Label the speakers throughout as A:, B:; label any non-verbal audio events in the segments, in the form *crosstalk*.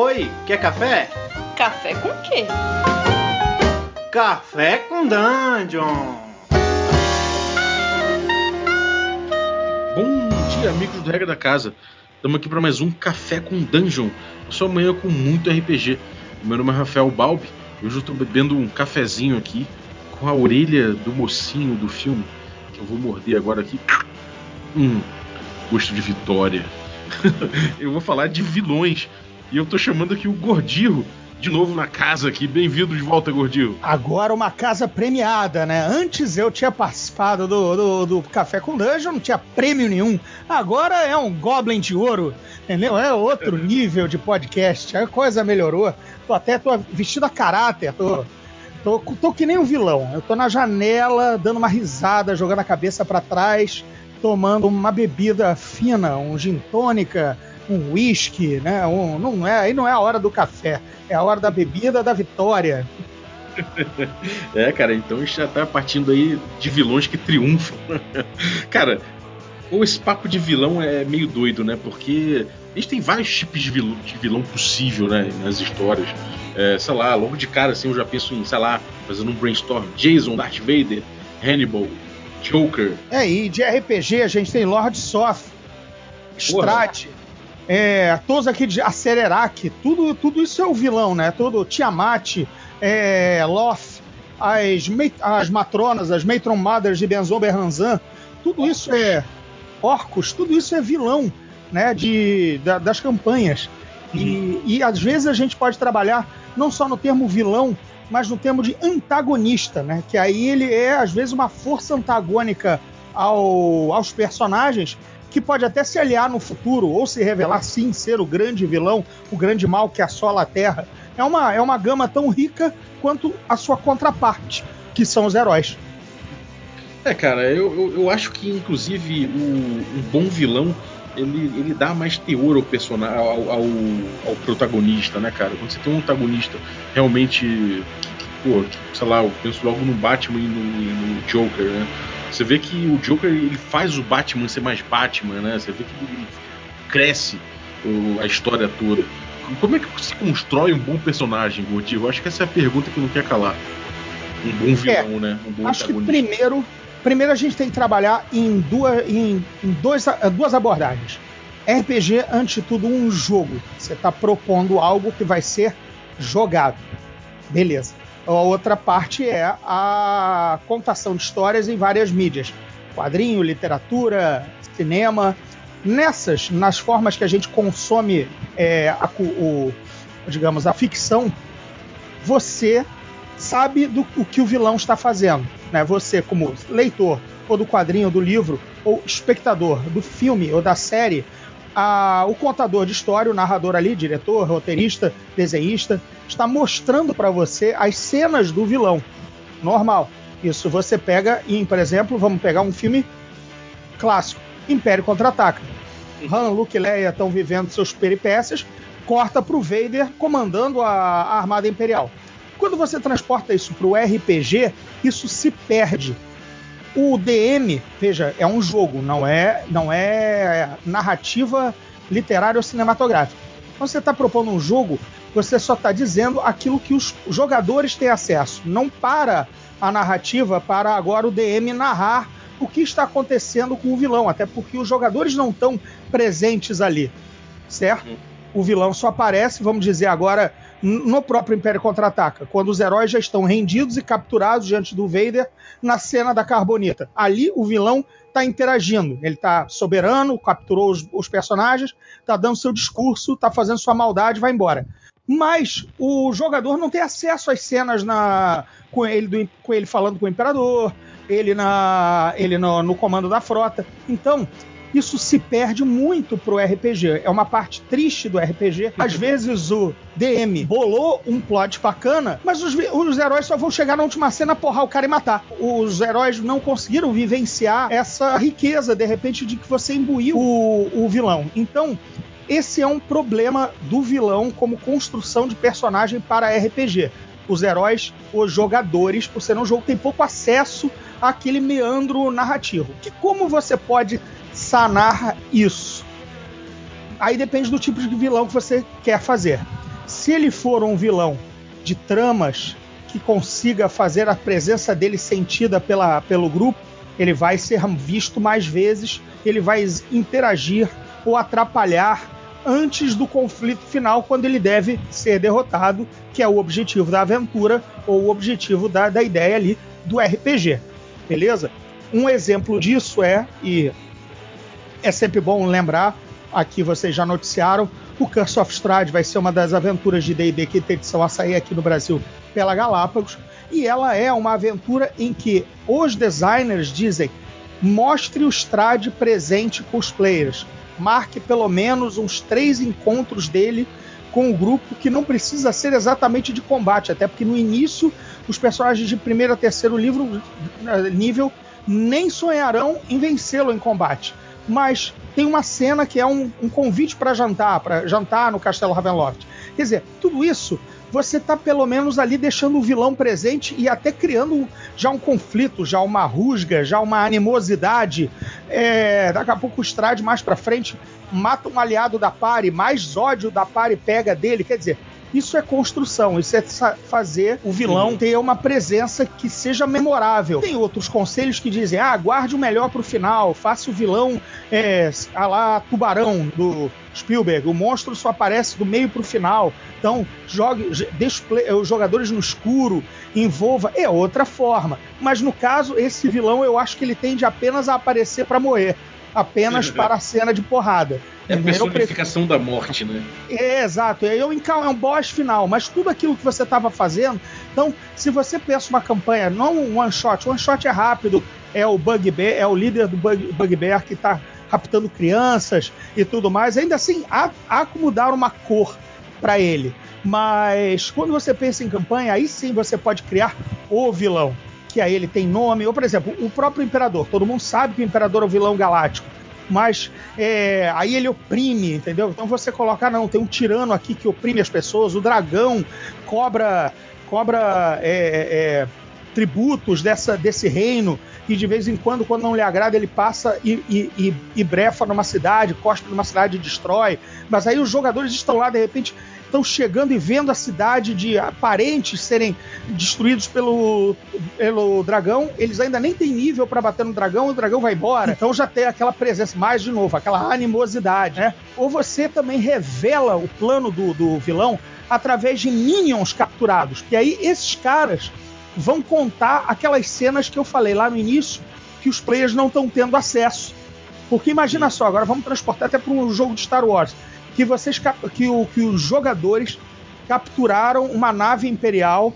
A: Oi, quer café?
B: Café com quê?
A: Café com Dungeon!
C: Bom dia, amigos do Regra da Casa. Estamos aqui para mais um Café com Dungeon. Eu sou amanhã com muito RPG. Meu nome é Rafael Balbi. Hoje eu estou bebendo um cafezinho aqui com a orelha do mocinho do filme. Que eu vou morder agora aqui. Hum, gosto de vitória. *laughs* eu vou falar de vilões. E eu tô chamando aqui o Gordirro de novo na casa aqui. Bem-vindo de volta, Gordinho.
D: Agora uma casa premiada, né? Antes eu tinha participado do, do, do, Café com Dungeon, não tinha prêmio nenhum. Agora é um Goblin de ouro, entendeu? É outro nível de podcast. A coisa melhorou. Tô até tô vestido a caráter, tô, tô, tô que nem um vilão. Eu tô na janela, dando uma risada, jogando a cabeça para trás, tomando uma bebida fina, um gin tônica um whisky, né? Um, não é, aí não é a hora do café, é a hora da bebida da vitória. *laughs*
C: é, cara, então a gente já tá partindo aí de vilões que triunfam. *laughs* cara, ou esse papo de vilão é meio doido, né? Porque a gente tem vários tipos de vilão, de vilão possível, né? Nas histórias. É, sei lá, logo de cara, assim, eu já penso em, sei lá, fazendo um brainstorm. Jason, Darth Vader, Hannibal, Joker.
D: É, e de RPG a gente tem Lord Soth, Strat, é, todos aqui de Acererac, tudo, tudo isso é o vilão, né? Tudo Tiamat, é, Loth, as, as matronas, as Matron Mothers de Benzo Berranzan, tudo isso é orcos, tudo isso é vilão, né? De, da, das campanhas. E, e às vezes a gente pode trabalhar não só no termo vilão, mas no termo de antagonista, né? Que aí ele é às vezes uma força antagônica ao, aos personagens que pode até se aliar no futuro ou se revelar sim ser o grande vilão, o grande mal que assola a Terra. É uma, é uma gama tão rica quanto a sua contraparte, que são os heróis.
C: É, cara, eu, eu, eu acho que inclusive o, um bom vilão ele, ele dá mais teor ao personagem, ao, ao, ao, protagonista, né, cara? Quando você tem um antagonista realmente que, que pô, que, sei lá, eu penso logo no Batman e no, no Joker, né? Você vê que o Joker ele faz o Batman ser mais Batman, né? Você vê que ele cresce a história toda. Como é que se constrói um bom personagem, Gautier? Eu acho que essa é a pergunta que não quer calar. Um bom vilão,
D: é,
C: né? Um bom
D: acho que primeiro, primeiro a gente tem que trabalhar em duas, em, em dois, duas abordagens. RPG, antes de tudo, um jogo. Você está propondo algo que vai ser jogado. Beleza. A outra parte é a contação de histórias em várias mídias: quadrinho, literatura, cinema. Nessas, nas formas que a gente consome é, a, o, digamos, a ficção, você sabe do o que o vilão está fazendo. Né? Você, como leitor, ou do quadrinho, do livro, ou espectador do filme ou da série, a, o contador de história, o narrador ali, diretor, roteirista, desenhista, está mostrando para você as cenas do vilão. Normal. Isso você pega em, por exemplo, vamos pegar um filme clássico, Império Contra-Ataca. Han, Luke e Leia estão vivendo seus peripécias, corta para o Vader comandando a, a Armada Imperial. Quando você transporta isso para o RPG, isso se perde o DM, veja, é um jogo, não é, não é narrativa literária ou cinematográfica. Quando você está propondo um jogo, você só está dizendo aquilo que os jogadores têm acesso. Não para a narrativa para agora o DM narrar o que está acontecendo com o vilão, até porque os jogadores não estão presentes ali, certo? O vilão só aparece, vamos dizer agora, no próprio Império Contra-Ataca, quando os heróis já estão rendidos e capturados diante do Vader na cena da Carbonita. Ali o vilão está interagindo, ele está soberano, capturou os, os personagens, está dando seu discurso, está fazendo sua maldade, vai embora. Mas o jogador não tem acesso às cenas na, com, ele, do, com ele falando com o Imperador, ele, na, ele no, no comando da frota. Então, isso se perde muito pro RPG. É uma parte triste do RPG. Às vezes o DM bolou um plot bacana, mas os, os heróis só vão chegar na última cena, porrar o cara e matar. Os heróis não conseguiram vivenciar essa riqueza, de repente, de que você imbuiu o, o vilão. Então, esse é um problema do vilão como construção de personagem para RPG. Os heróis, os jogadores, por ser um jogo, tem pouco acesso àquele meandro narrativo. Que como você pode sanar isso. Aí depende do tipo de vilão que você quer fazer. Se ele for um vilão de tramas que consiga fazer a presença dele sentida pela, pelo grupo, ele vai ser visto mais vezes, ele vai interagir ou atrapalhar antes do conflito final, quando ele deve ser derrotado, que é o objetivo da aventura ou o objetivo da, da ideia ali do RPG. Beleza? Um exemplo disso é, e é sempre bom lembrar, aqui vocês já noticiaram, o Curse of Strahd vai ser uma das aventuras de D&D que tem edição a sair aqui no Brasil pela Galápagos, e ela é uma aventura em que os designers dizem mostre o Strahd presente com os players, marque pelo menos uns três encontros dele com o grupo que não precisa ser exatamente de combate, até porque no início os personagens de primeiro a terceiro livro, nível nem sonharão em vencê-lo em combate. Mas tem uma cena que é um, um convite para jantar, para jantar no Castelo Ravenloft. Quer dizer, tudo isso você tá pelo menos ali deixando o vilão presente e até criando já um conflito, já uma rusga, já uma animosidade. É, daqui a pouco o Strade mais para frente mata um aliado da pare, mais ódio da pare pega dele. Quer dizer, isso é construção, isso é fazer o vilão ter uma presença que seja memorável. Tem outros conselhos que dizem: ah, guarde o melhor pro final, faça o vilão é, a lá tubarão do Spielberg. O monstro só aparece do meio pro final. Então, jogue, deixe os jogadores no escuro, envolva. É outra forma. Mas no caso, esse vilão eu acho que ele tende apenas a aparecer para morrer apenas para a cena de porrada.
C: É a personificação da morte, né?
D: É, exato. É, um, é um boss final, mas tudo aquilo que você estava fazendo. Então, se você pensa uma campanha, não um one shot, one shot é rápido, é o Bugbear, é o líder do Bug, Bugbear que está raptando crianças e tudo mais. Ainda assim, há, há como dar uma cor para ele. Mas quando você pensa em campanha, aí sim você pode criar o vilão que aí ele tem nome, ou por exemplo, o próprio Imperador. Todo mundo sabe que o Imperador é o vilão galáctico, mas é, aí ele oprime, entendeu? Então você coloca, ah, não, tem um tirano aqui que oprime as pessoas, o dragão cobra, cobra é, é, tributos dessa, desse reino, e de vez em quando, quando não lhe agrada, ele passa e, e, e, e brefa numa cidade, cospe numa cidade e destrói. Mas aí os jogadores estão lá, de repente, estão chegando e vendo a cidade de parentes serem destruídos pelo, pelo dragão. Eles ainda nem têm nível para bater no dragão, o dragão vai embora. Então já tem aquela presença, mais de novo, aquela animosidade, né? Ou você também revela o plano do, do vilão através de minions capturados. E aí esses caras vão contar aquelas cenas que eu falei lá no início que os players não estão tendo acesso. Porque imagina só, agora vamos transportar até para um jogo de Star Wars que vocês que, o, que os jogadores capturaram uma nave imperial,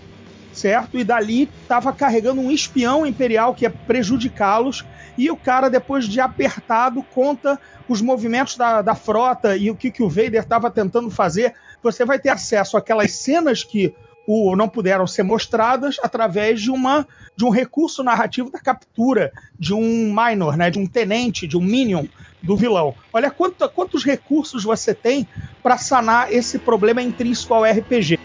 D: certo? E dali estava carregando um espião imperial que ia prejudicá-los. E o cara, depois de apertado, conta os movimentos da, da frota e o que, que o Vader estava tentando fazer. Você vai ter acesso àquelas cenas que o, não puderam ser mostradas através de uma de um recurso narrativo da captura de um minor, né, de um tenente, de um minion do vilão. Olha quanto, quantos recursos você tem para sanar esse problema intrínseco ao RPG.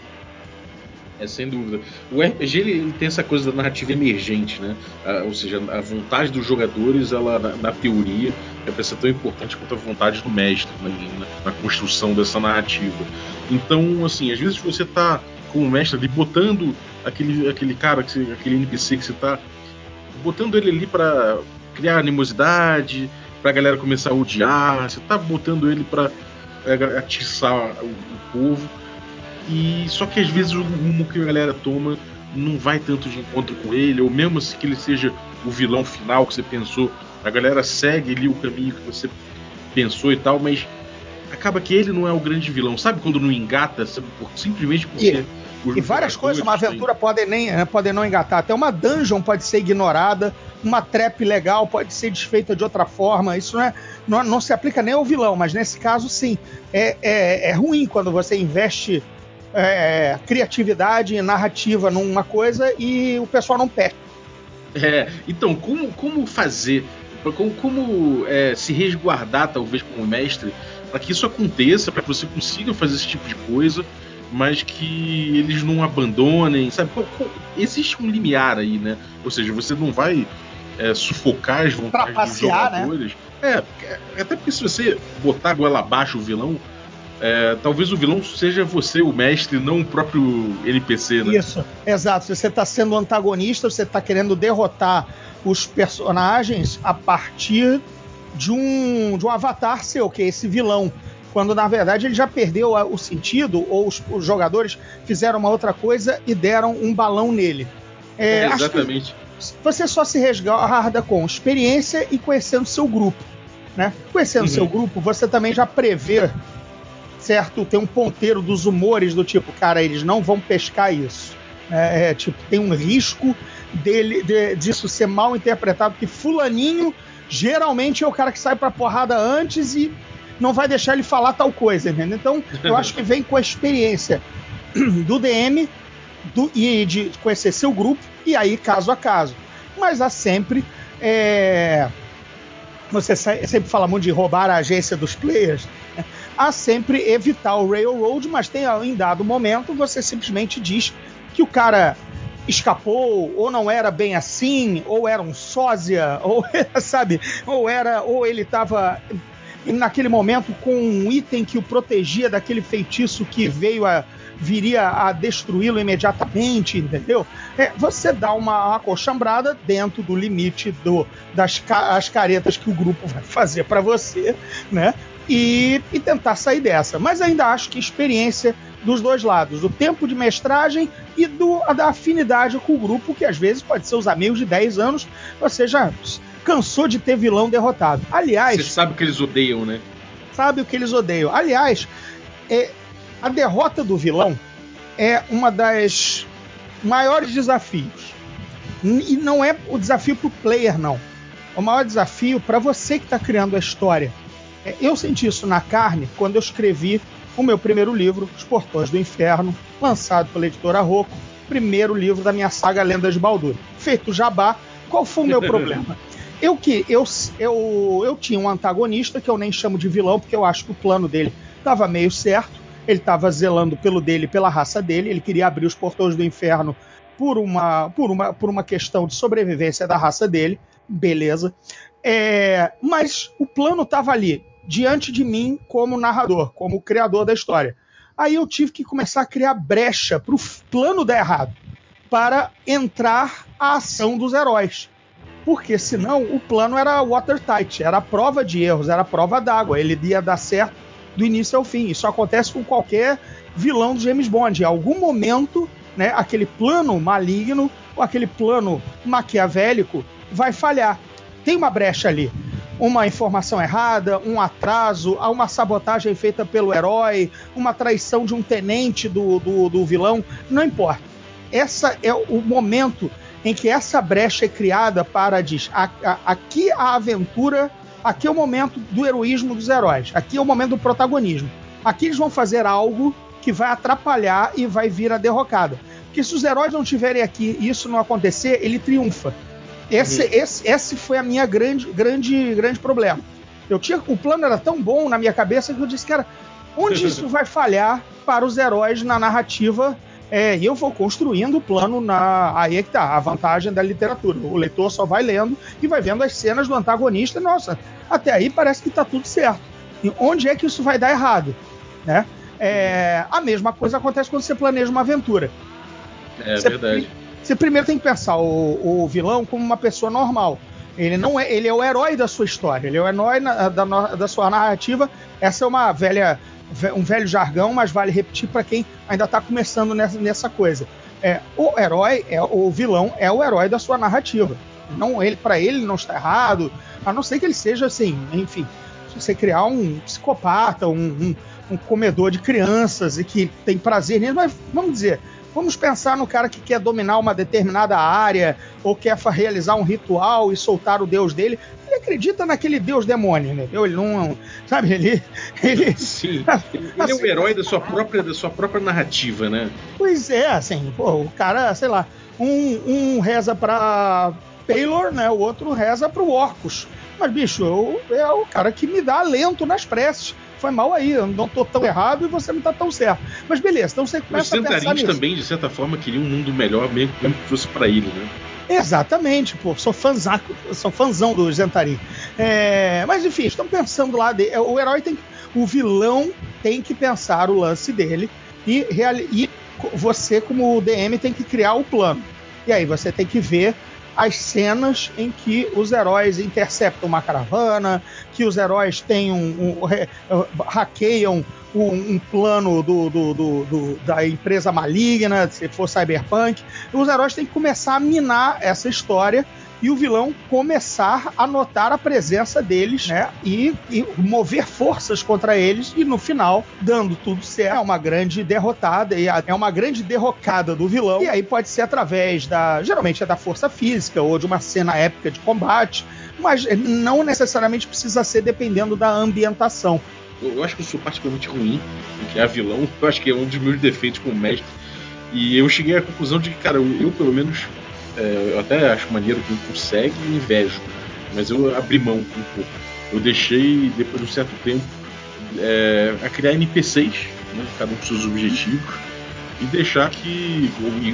C: É, sem dúvida. O RPG ele, ele tem essa coisa da narrativa emergente, né? Ah, ou seja, a vontade dos jogadores, ela na, na teoria, é para ser tão importante quanto a vontade do mestre né? na, na, construção dessa narrativa. Então, assim, às vezes você tá como mestre ali botando aquele, aquele cara, aquele NPC que você tá botando ele ali para criar animosidade, pra galera começar a odiar, você tá botando ele pra é, atiçar o, o, povo. E só que às vezes o rumo que a galera toma não vai tanto de encontro com ele, ou mesmo se que ele seja o vilão final que você pensou, a galera segue ali o caminho que você pensou e tal, mas acaba que ele não é o grande vilão. Sabe quando não engata? Simplesmente porque.
D: E, e várias coisas, uma aventura pode, nem, né, pode não engatar. Até uma dungeon pode ser ignorada, uma trap legal pode ser desfeita de outra forma. Isso não, é, não, não se aplica nem ao vilão, mas nesse caso, sim. É, é, é ruim quando você investe é, criatividade e narrativa numa coisa e o pessoal não perde.
C: É, então, como, como fazer, como, como é, se resguardar, talvez, como mestre, para que isso aconteça, para que você consiga fazer esse tipo de coisa, mas que eles não abandonem, sabe? Existe um limiar aí, né? Ou seja, você não vai é, sufocar as vontades dos
D: né?
C: jogadores. Né? É, até porque se você botar goela abaixo o vilão, é, talvez o vilão seja você, o mestre, não o próprio NPC, né?
D: Isso, exato. Se você está sendo antagonista, você está querendo derrotar os personagens a partir de um, de um avatar seu, que é esse vilão. Quando na verdade ele já perdeu o sentido, ou os, os jogadores fizeram uma outra coisa e deram um balão nele.
C: É, exatamente.
D: Você só se resguarda com experiência e conhecendo seu grupo. Né? Conhecendo uhum. seu grupo, você também já prevê certo, tem um ponteiro dos humores do tipo, cara, eles não vão pescar isso. É, é tipo, tem um risco dele de, disso ser mal interpretado, porque fulaninho geralmente é o cara que sai pra porrada antes e não vai deixar ele falar tal coisa, entendeu? Então, eu acho que vem com a experiência do DM do, e de conhecer seu grupo, e aí caso a caso. Mas há sempre. É, você sempre fala muito de roubar a agência dos players. Né? Há sempre evitar o Railroad, mas tem em dado momento você simplesmente diz que o cara escapou, ou não era bem assim, ou era um sósia, *laughs* ou sabe, ou era, ou ele estava naquele momento com um item que o protegia daquele feitiço que veio a viria a destruí-lo imediatamente, entendeu? É, você dá uma acochambrada dentro do limite do, das as caretas que o grupo vai fazer para você, né? E, e tentar sair dessa. Mas ainda acho que experiência dos dois lados, do tempo de mestragem e do, da afinidade com o grupo, que às vezes pode ser os amigos de 10 anos, você já cansou de ter vilão derrotado. Aliás.
C: Você sabe o que eles odeiam, né?
D: Sabe o que eles odeiam. Aliás, é, a derrota do vilão é uma das maiores desafios. E não é o desafio para o player, não. O maior desafio para você que está criando a história. É, eu senti isso na carne quando eu escrevi o meu primeiro livro, Os Portões do Inferno, lançado pela editora Rocco, primeiro livro da minha saga Lendas de Baldur. Feito jabá, qual foi o meu *laughs* problema? Eu que eu, eu, eu tinha um antagonista que eu nem chamo de vilão, porque eu acho que o plano dele estava meio certo. Ele estava zelando pelo dele, pela raça dele. Ele queria abrir os portões do inferno por uma, por uma, por uma questão de sobrevivência da raça dele. Beleza. É, mas o plano estava ali, diante de mim, como narrador, como criador da história. Aí eu tive que começar a criar brecha para o plano dar errado, para entrar a ação dos heróis porque senão o plano era watertight, era prova de erros, era prova d'água, ele ia dar certo do início ao fim. Isso acontece com qualquer vilão do James Bond. Em algum momento, né, aquele plano maligno, ou aquele plano maquiavélico, vai falhar. Tem uma brecha ali. Uma informação errada, um atraso, uma sabotagem feita pelo herói, uma traição de um tenente do, do, do vilão, não importa. Essa é o momento em que essa brecha é criada para diz a, a, aqui a aventura, aqui é o momento do heroísmo dos heróis, aqui é o momento do protagonismo. Aqui eles vão fazer algo que vai atrapalhar e vai vir a derrocada. Porque se os heróis não estiverem aqui e isso não acontecer, ele triunfa. Esse, uhum. esse, esse foi a minha grande, grande, grande problema. Eu tinha, o plano era tão bom na minha cabeça que eu disse, cara, onde isso *laughs* vai falhar para os heróis na narrativa é, e eu vou construindo o plano na. Aí é que tá, a vantagem da literatura. O leitor só vai lendo e vai vendo as cenas do antagonista. Nossa, até aí parece que tá tudo certo. E onde é que isso vai dar errado? Né? É, a mesma coisa acontece quando você planeja uma aventura.
C: É você, verdade.
D: Você primeiro tem que pensar o, o, vilão como uma pessoa normal. Ele não é, ele é o herói da sua história, ele é o herói na, da, da sua narrativa. Essa é uma velha um velho jargão, mas vale repetir para quem ainda está começando nessa, nessa coisa. É, o herói, é o vilão, é o herói da sua narrativa. Não ele, para ele não está errado, a não ser que ele seja assim, enfim, se você criar um psicopata, um, um, um comedor de crianças e que tem prazer nisso, mas vamos dizer, Vamos pensar no cara que quer dominar uma determinada área ou quer realizar um ritual e soltar o deus dele. Ele acredita naquele deus demônio, né? Ele não. Sabe, ele. ele
C: Sim. *laughs* Ele assim, é o herói da sua, própria, da sua própria narrativa, né?
D: Pois é, assim, pô, o cara, sei lá, um, um reza pra Taylor, né? O outro reza pro Orcus. Mas, bicho, eu, é o cara que me dá alento nas preces foi mal aí, eu não tô tão errado e você não tá tão certo. Mas beleza, então você começa
C: Os a pensar nisso. também, de certa forma, queriam um mundo melhor, mesmo que fosse para ele, né?
D: Exatamente, pô, sou fãzaco, sou fãzão do Zentarim. É, mas enfim, estão pensando lá, de, o herói tem o vilão tem que pensar o lance dele e, e você, como DM, tem que criar o plano. E aí você tem que ver as cenas em que os heróis interceptam uma caravana, que os heróis têm um, um, hackeiam um, um plano do, do, do, da empresa maligna, se for cyberpunk. Os heróis têm que começar a minar essa história e o vilão começar a notar a presença deles, né? E, e, mover forças contra eles e no final, dando tudo certo, é uma grande derrotada e é uma grande derrocada do vilão. E aí pode ser através da, geralmente é da força física ou de uma cena épica de combate, mas não necessariamente precisa ser dependendo da ambientação.
C: Eu acho que eu sou particularmente ruim, porque é vilão, eu acho que é um dos meus defeitos como mestre. E eu cheguei à conclusão de que, cara, eu, eu pelo menos é, eu até acho maneiro quem consegue e invejo, mas eu abri mão um pouco. Eu deixei, depois de um certo tempo, é, a criar NPCs, né, cada um com seus objetivos, e deixar que.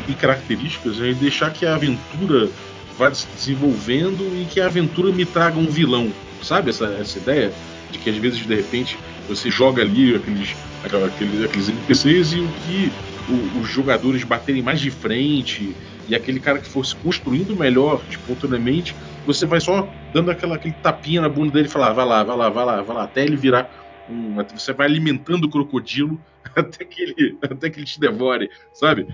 C: e, características, né, e deixar que a aventura vá se desenvolvendo e que a aventura me traga um vilão. Sabe essa, essa ideia? De que às vezes, de repente, você joga ali aqueles, aqueles, aqueles NPCs e o que os jogadores baterem mais de frente e aquele cara que fosse construindo melhor espontaneamente, você vai só dando aquela, aquele tapinha na bunda dele e falar, vai lá, vai lá, vai lá, vai lá, até ele virar um. Você vai alimentando o crocodilo *laughs* até que ele, até que ele te devore, sabe?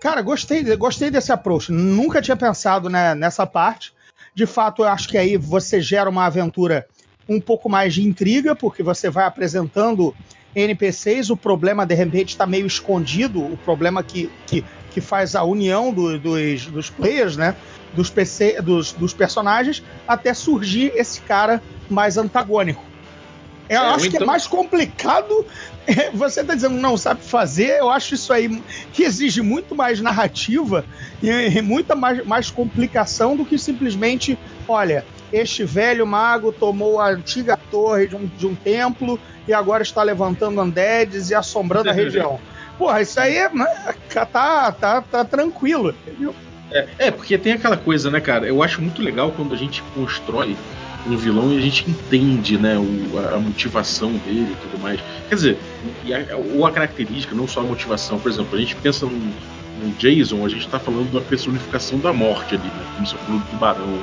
D: Cara, gostei, gostei desse approach. Nunca tinha pensado né, nessa parte. De fato, eu acho que aí você gera uma aventura um pouco mais de intriga, porque você vai apresentando NPCs, o problema de repente está meio escondido, o problema que, que que faz a união do, dos, dos players, né? Dos, PC, dos, dos personagens, até surgir esse cara mais antagônico. Eu é, acho então... que é então mais complicado. *laughs* Você está dizendo não sabe fazer. Eu acho isso aí que exige muito mais narrativa e muita mais, mais complicação do que simplesmente, olha, este velho mago tomou a antiga torre de um, de um templo e agora está levantando undeads e assombrando a região. Porra, isso aí é, né, tá, tá, tá tranquilo, entendeu?
C: É, é, porque tem aquela coisa, né, cara? Eu acho muito legal quando a gente constrói um vilão e a gente entende, né, o, a, a, motivação dele e tudo mais. Quer dizer, a, ou a característica, não só a motivação. Por exemplo, a gente pensa num, Jason, a gente tá falando da personificação da morte ali, né? Como você falou do tubarão.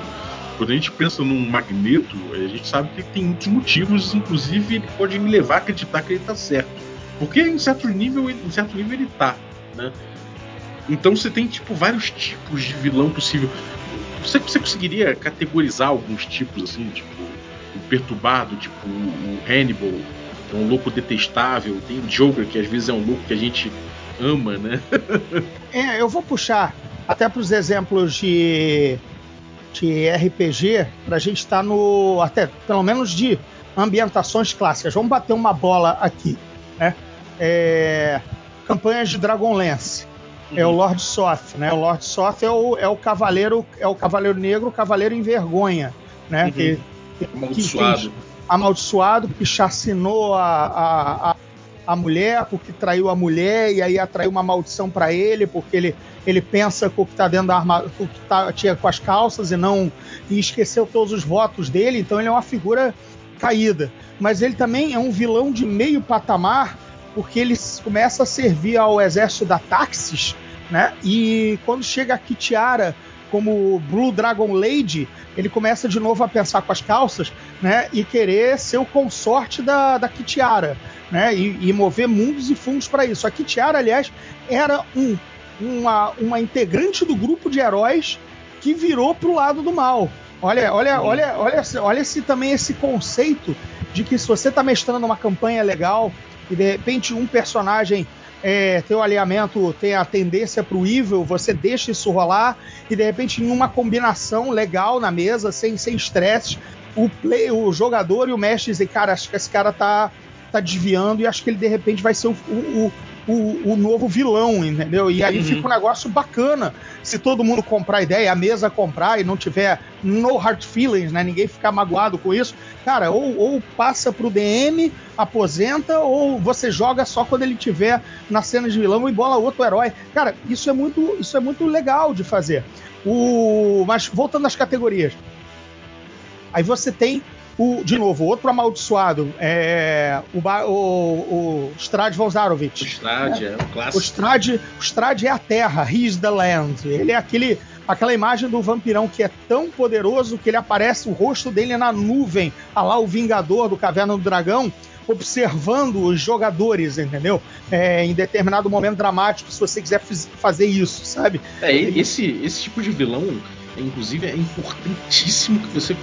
C: Quando a gente pensa num Magneto, a gente sabe que ele tem muitos motivos, inclusive ele pode me levar a acreditar que ele tá certo. Porque em certo nível, em certo nível ele tá, né? Então você tem tipo vários tipos de vilão possível. Você, você conseguiria categorizar alguns tipos assim, tipo o perturbado, tipo o Hannibal, é um louco detestável, tem o Joker que às vezes é um louco que a gente ama, né? *laughs*
D: é, eu vou puxar até para os exemplos de de RPG para a gente estar tá no até pelo menos de ambientações clássicas. Vamos bater uma bola aqui, né? É, campanhas de Dragonlance. Uhum. É o Lord Soth, né? O Lord Soth é o, é o cavaleiro, é o cavaleiro negro, o cavaleiro em vergonha, né? Uhum. Que,
C: amaldiçoado.
D: Que, amaldiçoado, que chacinou a, a, a, a, mulher, porque traiu a mulher, e aí atraiu uma maldição para ele, porque ele, ele pensa com o que tá dentro da armadura, que tá, tinha com as calças e não. e esqueceu todos os votos dele, então ele é uma figura caída. Mas ele também é um vilão de meio patamar porque ele começa a servir ao exército da Taxis, né? E quando chega a Kitiara como Blue Dragon Lady, ele começa de novo a pensar com as calças, né? E querer ser o consorte da, da Kitiara, né? E, e mover mundos e fundos para isso. A Kitiara, aliás, era um, uma, uma integrante do grupo de heróis que virou pro lado do mal. Olha, olha, olha, olha, olha esse, também esse conceito de que se você está mestrando uma campanha legal, e de repente um personagem é, teu alinhamento tem a tendência para o evil, você deixa isso rolar e de repente em uma combinação legal na mesa, sem sem estresse, o play, o jogador e o mestre dizem, cara, acho que esse cara tá tá desviando e acho que ele de repente vai ser o, o, o, o novo vilão, entendeu? E aí uhum. fica um negócio bacana. Se todo mundo comprar a ideia, a mesa comprar e não tiver no hard feelings, né? Ninguém ficar magoado com isso. Cara, ou, ou passa pro DM, aposenta, ou você joga só quando ele tiver na cena de vilão e bola outro herói. Cara, isso é muito, isso é muito legal de fazer. O, mas voltando às categorias. Aí você tem o, de novo, outro amaldiçoado, é, o, o, o Strad Vozarovich.
C: O Strad, é, é um clássico.
D: O Strad, o Strad é a terra, he's the land. Ele é aquele, aquela imagem do vampirão que é tão poderoso que ele aparece, o rosto dele na nuvem, a lá o Vingador do Caverna do Dragão, observando os jogadores, entendeu? É, em determinado momento dramático, se você quiser fazer isso, sabe?
C: É, esse, esse tipo de vilão, inclusive, é importantíssimo que você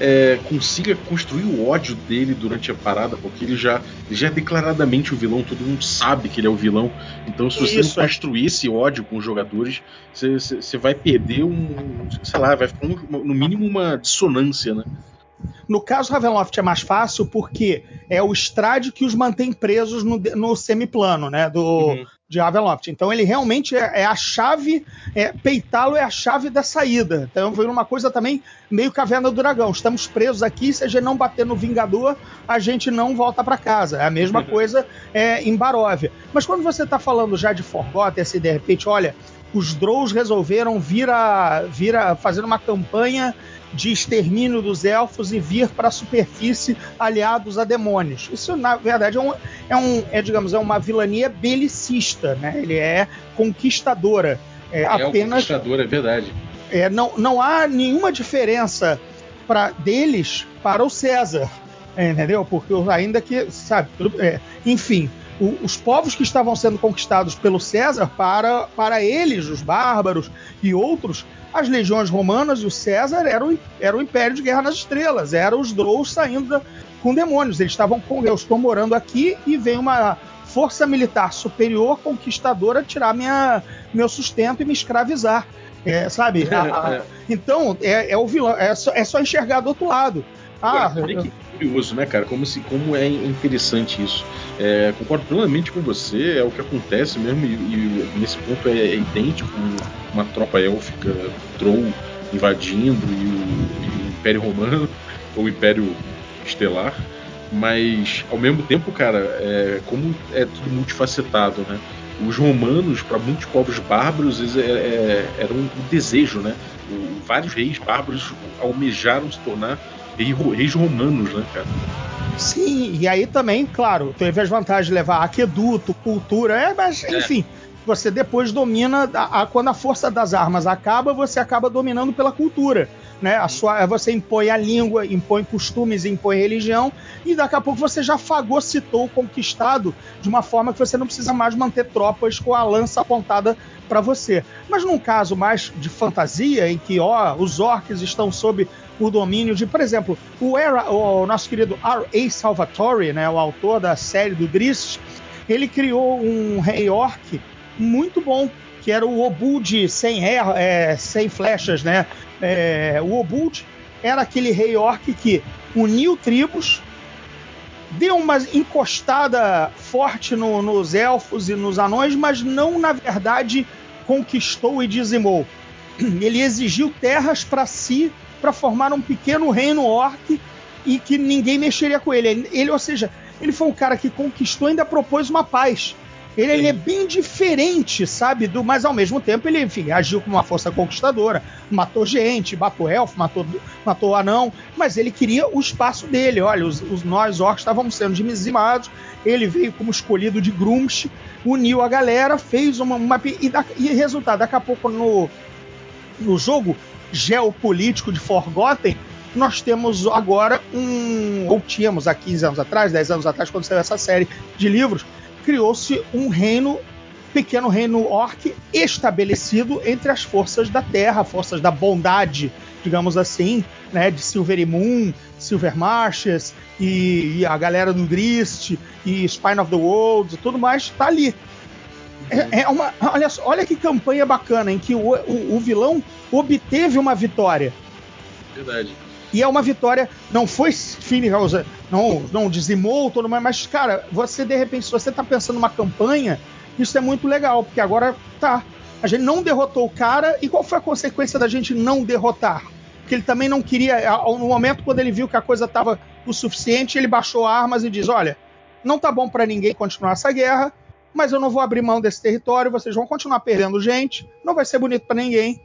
C: é, consiga construir o ódio dele durante a parada, porque ele já, ele já é declaradamente o vilão, todo mundo sabe que ele é o vilão. Então, se você Isso, não é. construir esse ódio com os jogadores, você, vai perder um. sei lá, vai ficar um, no mínimo uma dissonância, né?
D: No caso Ravenloft é mais fácil porque é o Strade que os mantém presos no, no semiplano, né? Do, uhum. De Ravenloft. Então ele realmente é, é a chave, é, peitá-lo é a chave da saída. Então foi uma coisa também meio caverna do dragão. Estamos presos aqui, se a gente não bater no Vingador, a gente não volta para casa. É a mesma coisa é, em Baróvia. Mas quando você está falando já de Forgotten, assim, de repente, olha, os Drows resolveram vir a, vir a fazer uma campanha de extermínio dos elfos e vir para a superfície aliados a demônios. Isso, na verdade, é, um, é, um, é digamos, é uma vilania belicista, né? Ele é conquistadora.
C: É, é apenas. Conquistadora, é verdade.
D: É, não, não há nenhuma diferença para deles para o César, é, entendeu? Porque ainda que, sabe, é, enfim, o, os povos que estavam sendo conquistados pelo César, para, para eles, os bárbaros e outros, as legiões romanas e o César eram, era o império de guerra nas estrelas, eram os Drous saindo da, com demônios. Eles estavam com eu estou morando aqui e vem uma força militar superior conquistadora tirar minha, meu sustento e me escravizar. É, sabe? *laughs* A, a, então, é, é, o vilão, é só, é só enxergar do outro lado.
C: Ah, Olha, que curioso, né, cara? Como, se, como é interessante isso. É, concordo plenamente com você, é o que acontece mesmo, e, e nesse ponto é, é, idêntico uma tropa élfica, Troll invadindo e o, e o Império Romano, *laughs* ou o Império Estelar. Mas, ao mesmo tempo, cara, é, como é tudo multifacetado, né? Os romanos, para muitos povos bárbaros, eles, é, é, era um desejo, né? O, vários reis bárbaros almejaram se tornar reis romanos, né, cara?
D: Sim, e aí também, claro, teve as vantagens de levar aqueduto, cultura, é, mas é. enfim. Você depois domina, a, a, quando a força das armas acaba, você acaba dominando pela cultura né? A sua, você impõe a língua, impõe costumes, impõe religião, e daqui a pouco você já fagocitou o conquistado de uma forma que você não precisa mais manter tropas com a lança apontada para você. Mas num caso mais de fantasia, em que ó, os orcs estão sob o domínio de, por exemplo, o, Era, o nosso querido R.A. Salvatore, né, o autor da série do Drist, ele criou um rei orc muito bom, que era o Obud sem, é, sem flechas, né? É, o Obud era aquele rei orc que uniu tribos, deu uma encostada forte no, nos elfos e nos anões, mas não, na verdade, conquistou e dizimou. *clears throat* Ele exigiu terras para si para formar um pequeno reino orc e que ninguém mexeria com ele. Ele, ou seja, ele foi um cara que conquistou e ainda propôs uma paz. Ele, ele, é bem diferente, sabe? Do, mas ao mesmo tempo ele, enfim, agiu como uma força conquistadora, matou gente, matou elfo, matou, matou anão, mas ele queria o espaço dele. Olha, os, os nós orcs estávamos sendo dizimados, ele veio como escolhido de Grumsh, uniu a galera, fez uma. uma e, da, e resultado, daqui a pouco no, no jogo geopolítico de Forgotten, nós temos agora um. Ou tínhamos há 15 anos atrás, 10 anos atrás, quando saiu essa série de livros, criou-se um reino, pequeno reino orc, estabelecido entre as forças da Terra, forças da bondade, digamos assim, né, de Silver Moon, Silver Marshes e, e, a galera do Grist e Spine of the Worlds e tudo mais está ali. É, é, uma, olha, olha que campanha bacana em que o, o, o vilão obteve uma vitória.
C: Verdade.
D: E é uma vitória, não foi Finhouse, não, não dizimou todo mundo, mas, cara, você de repente, se você tá pensando numa campanha, isso é muito legal, porque agora tá. A gente não derrotou o cara, e qual foi a consequência da gente não derrotar? Porque ele também não queria, no momento quando ele viu que a coisa tava o suficiente, ele baixou armas e diz: olha, não tá bom para ninguém continuar essa guerra, mas eu não vou abrir mão desse território, vocês vão continuar perdendo gente, não vai ser bonito para ninguém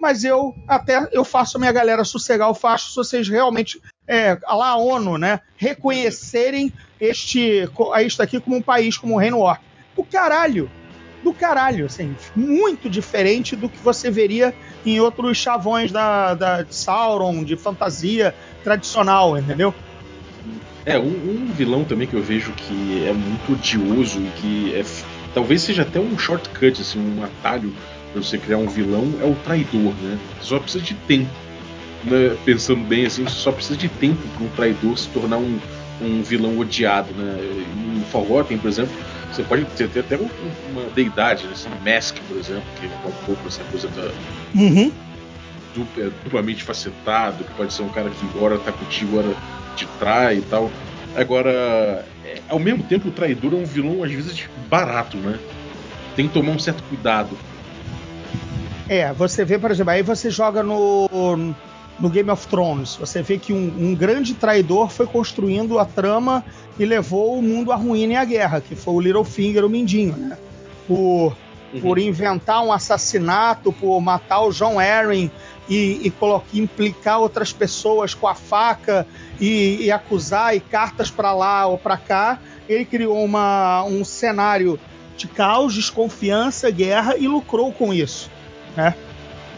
D: mas eu até eu faço a minha galera sossegar o facho se vocês realmente é, lá a ONU, né, reconhecerem este, isto aqui como um país, como o Reino Orc. Do caralho! Do caralho, assim, muito diferente do que você veria em outros chavões da, da de Sauron, de fantasia tradicional, entendeu?
C: É, um, um, vilão também que eu vejo que é muito odioso e que é, talvez seja até um shortcut, assim, um atalho você criar um vilão, é o traidor, né? Você só precisa de tempo. Né? Pensando bem assim, você só precisa de tempo para um traidor se tornar um, um vilão odiado, né? Em Forgotten, por exemplo, você pode ter, ter até uma deidade, né? Assim, Mask, por exemplo, que é um pouco essa coisa da.
D: Uhum.
C: Dupla, duplamente facetado, que pode ser um cara que agora tá contigo, agora te trai e tal. Agora, é, ao mesmo tempo, o traidor é um vilão, às vezes, barato, né? Tem que tomar um certo cuidado.
D: É, você vê, por exemplo, aí você joga no, no Game of Thrones. Você vê que um, um, grande traidor foi construindo a trama e levou o mundo à ruína e à guerra, que foi o Littlefinger, o Mindinho, né? Por, uhum. por inventar um assassinato, por matar o John Arryn e, e colocar, implicar outras pessoas com a faca e, e acusar e cartas para lá ou para cá. Ele criou uma, um cenário de caos, desconfiança, guerra e lucrou com isso, né?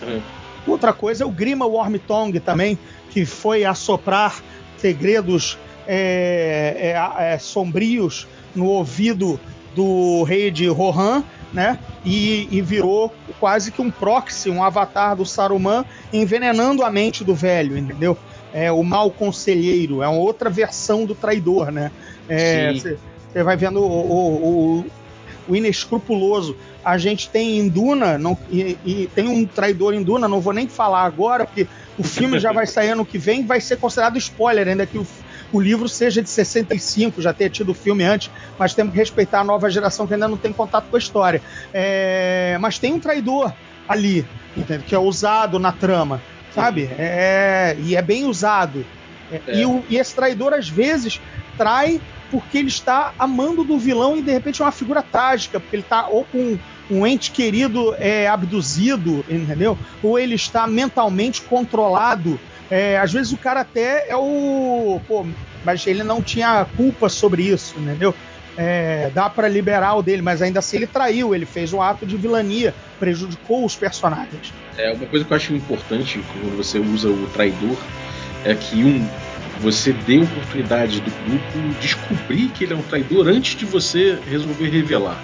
D: Uhum. Outra coisa é o Grima Wormtongue também, que foi assoprar segredos é, é, é, sombrios no ouvido do rei de Rohan, né? E, e, virou quase que um proxy, um avatar do Saruman, envenenando a mente do velho, entendeu? É o mal conselheiro, é uma outra versão do traidor, né? Você é, vai vendo o, o, o, inescrupuloso a gente tem em Duna, não, e, e, tem um traidor em Duna, não vou nem falar agora, porque o filme já vai sair ano que vem, vai ser considerado spoiler, ainda que o, o livro seja de 65, já tenha tido o filme antes, mas temos que respeitar a nova geração que ainda não tem contato com a história. É, mas tem um traidor ali, entende? que é usado na trama, sabe? É, e é bem usado. É, é. E, o, e esse traidor, às vezes, trai porque ele está amando do vilão e de repente é uma figura trágica, porque ele está ou com um ente querido é abduzido, entendeu? Ou ele está mentalmente controlado. É, às vezes o cara até é o. Pô, mas ele não tinha culpa sobre isso, entendeu? É, dá para liberar o dele, mas ainda assim ele traiu, ele fez um ato de vilania, prejudicou os personagens.
C: É, uma coisa que eu acho importante quando você usa o traidor é que um você dê oportunidade do grupo descobrir que ele é um traidor antes de você resolver revelar.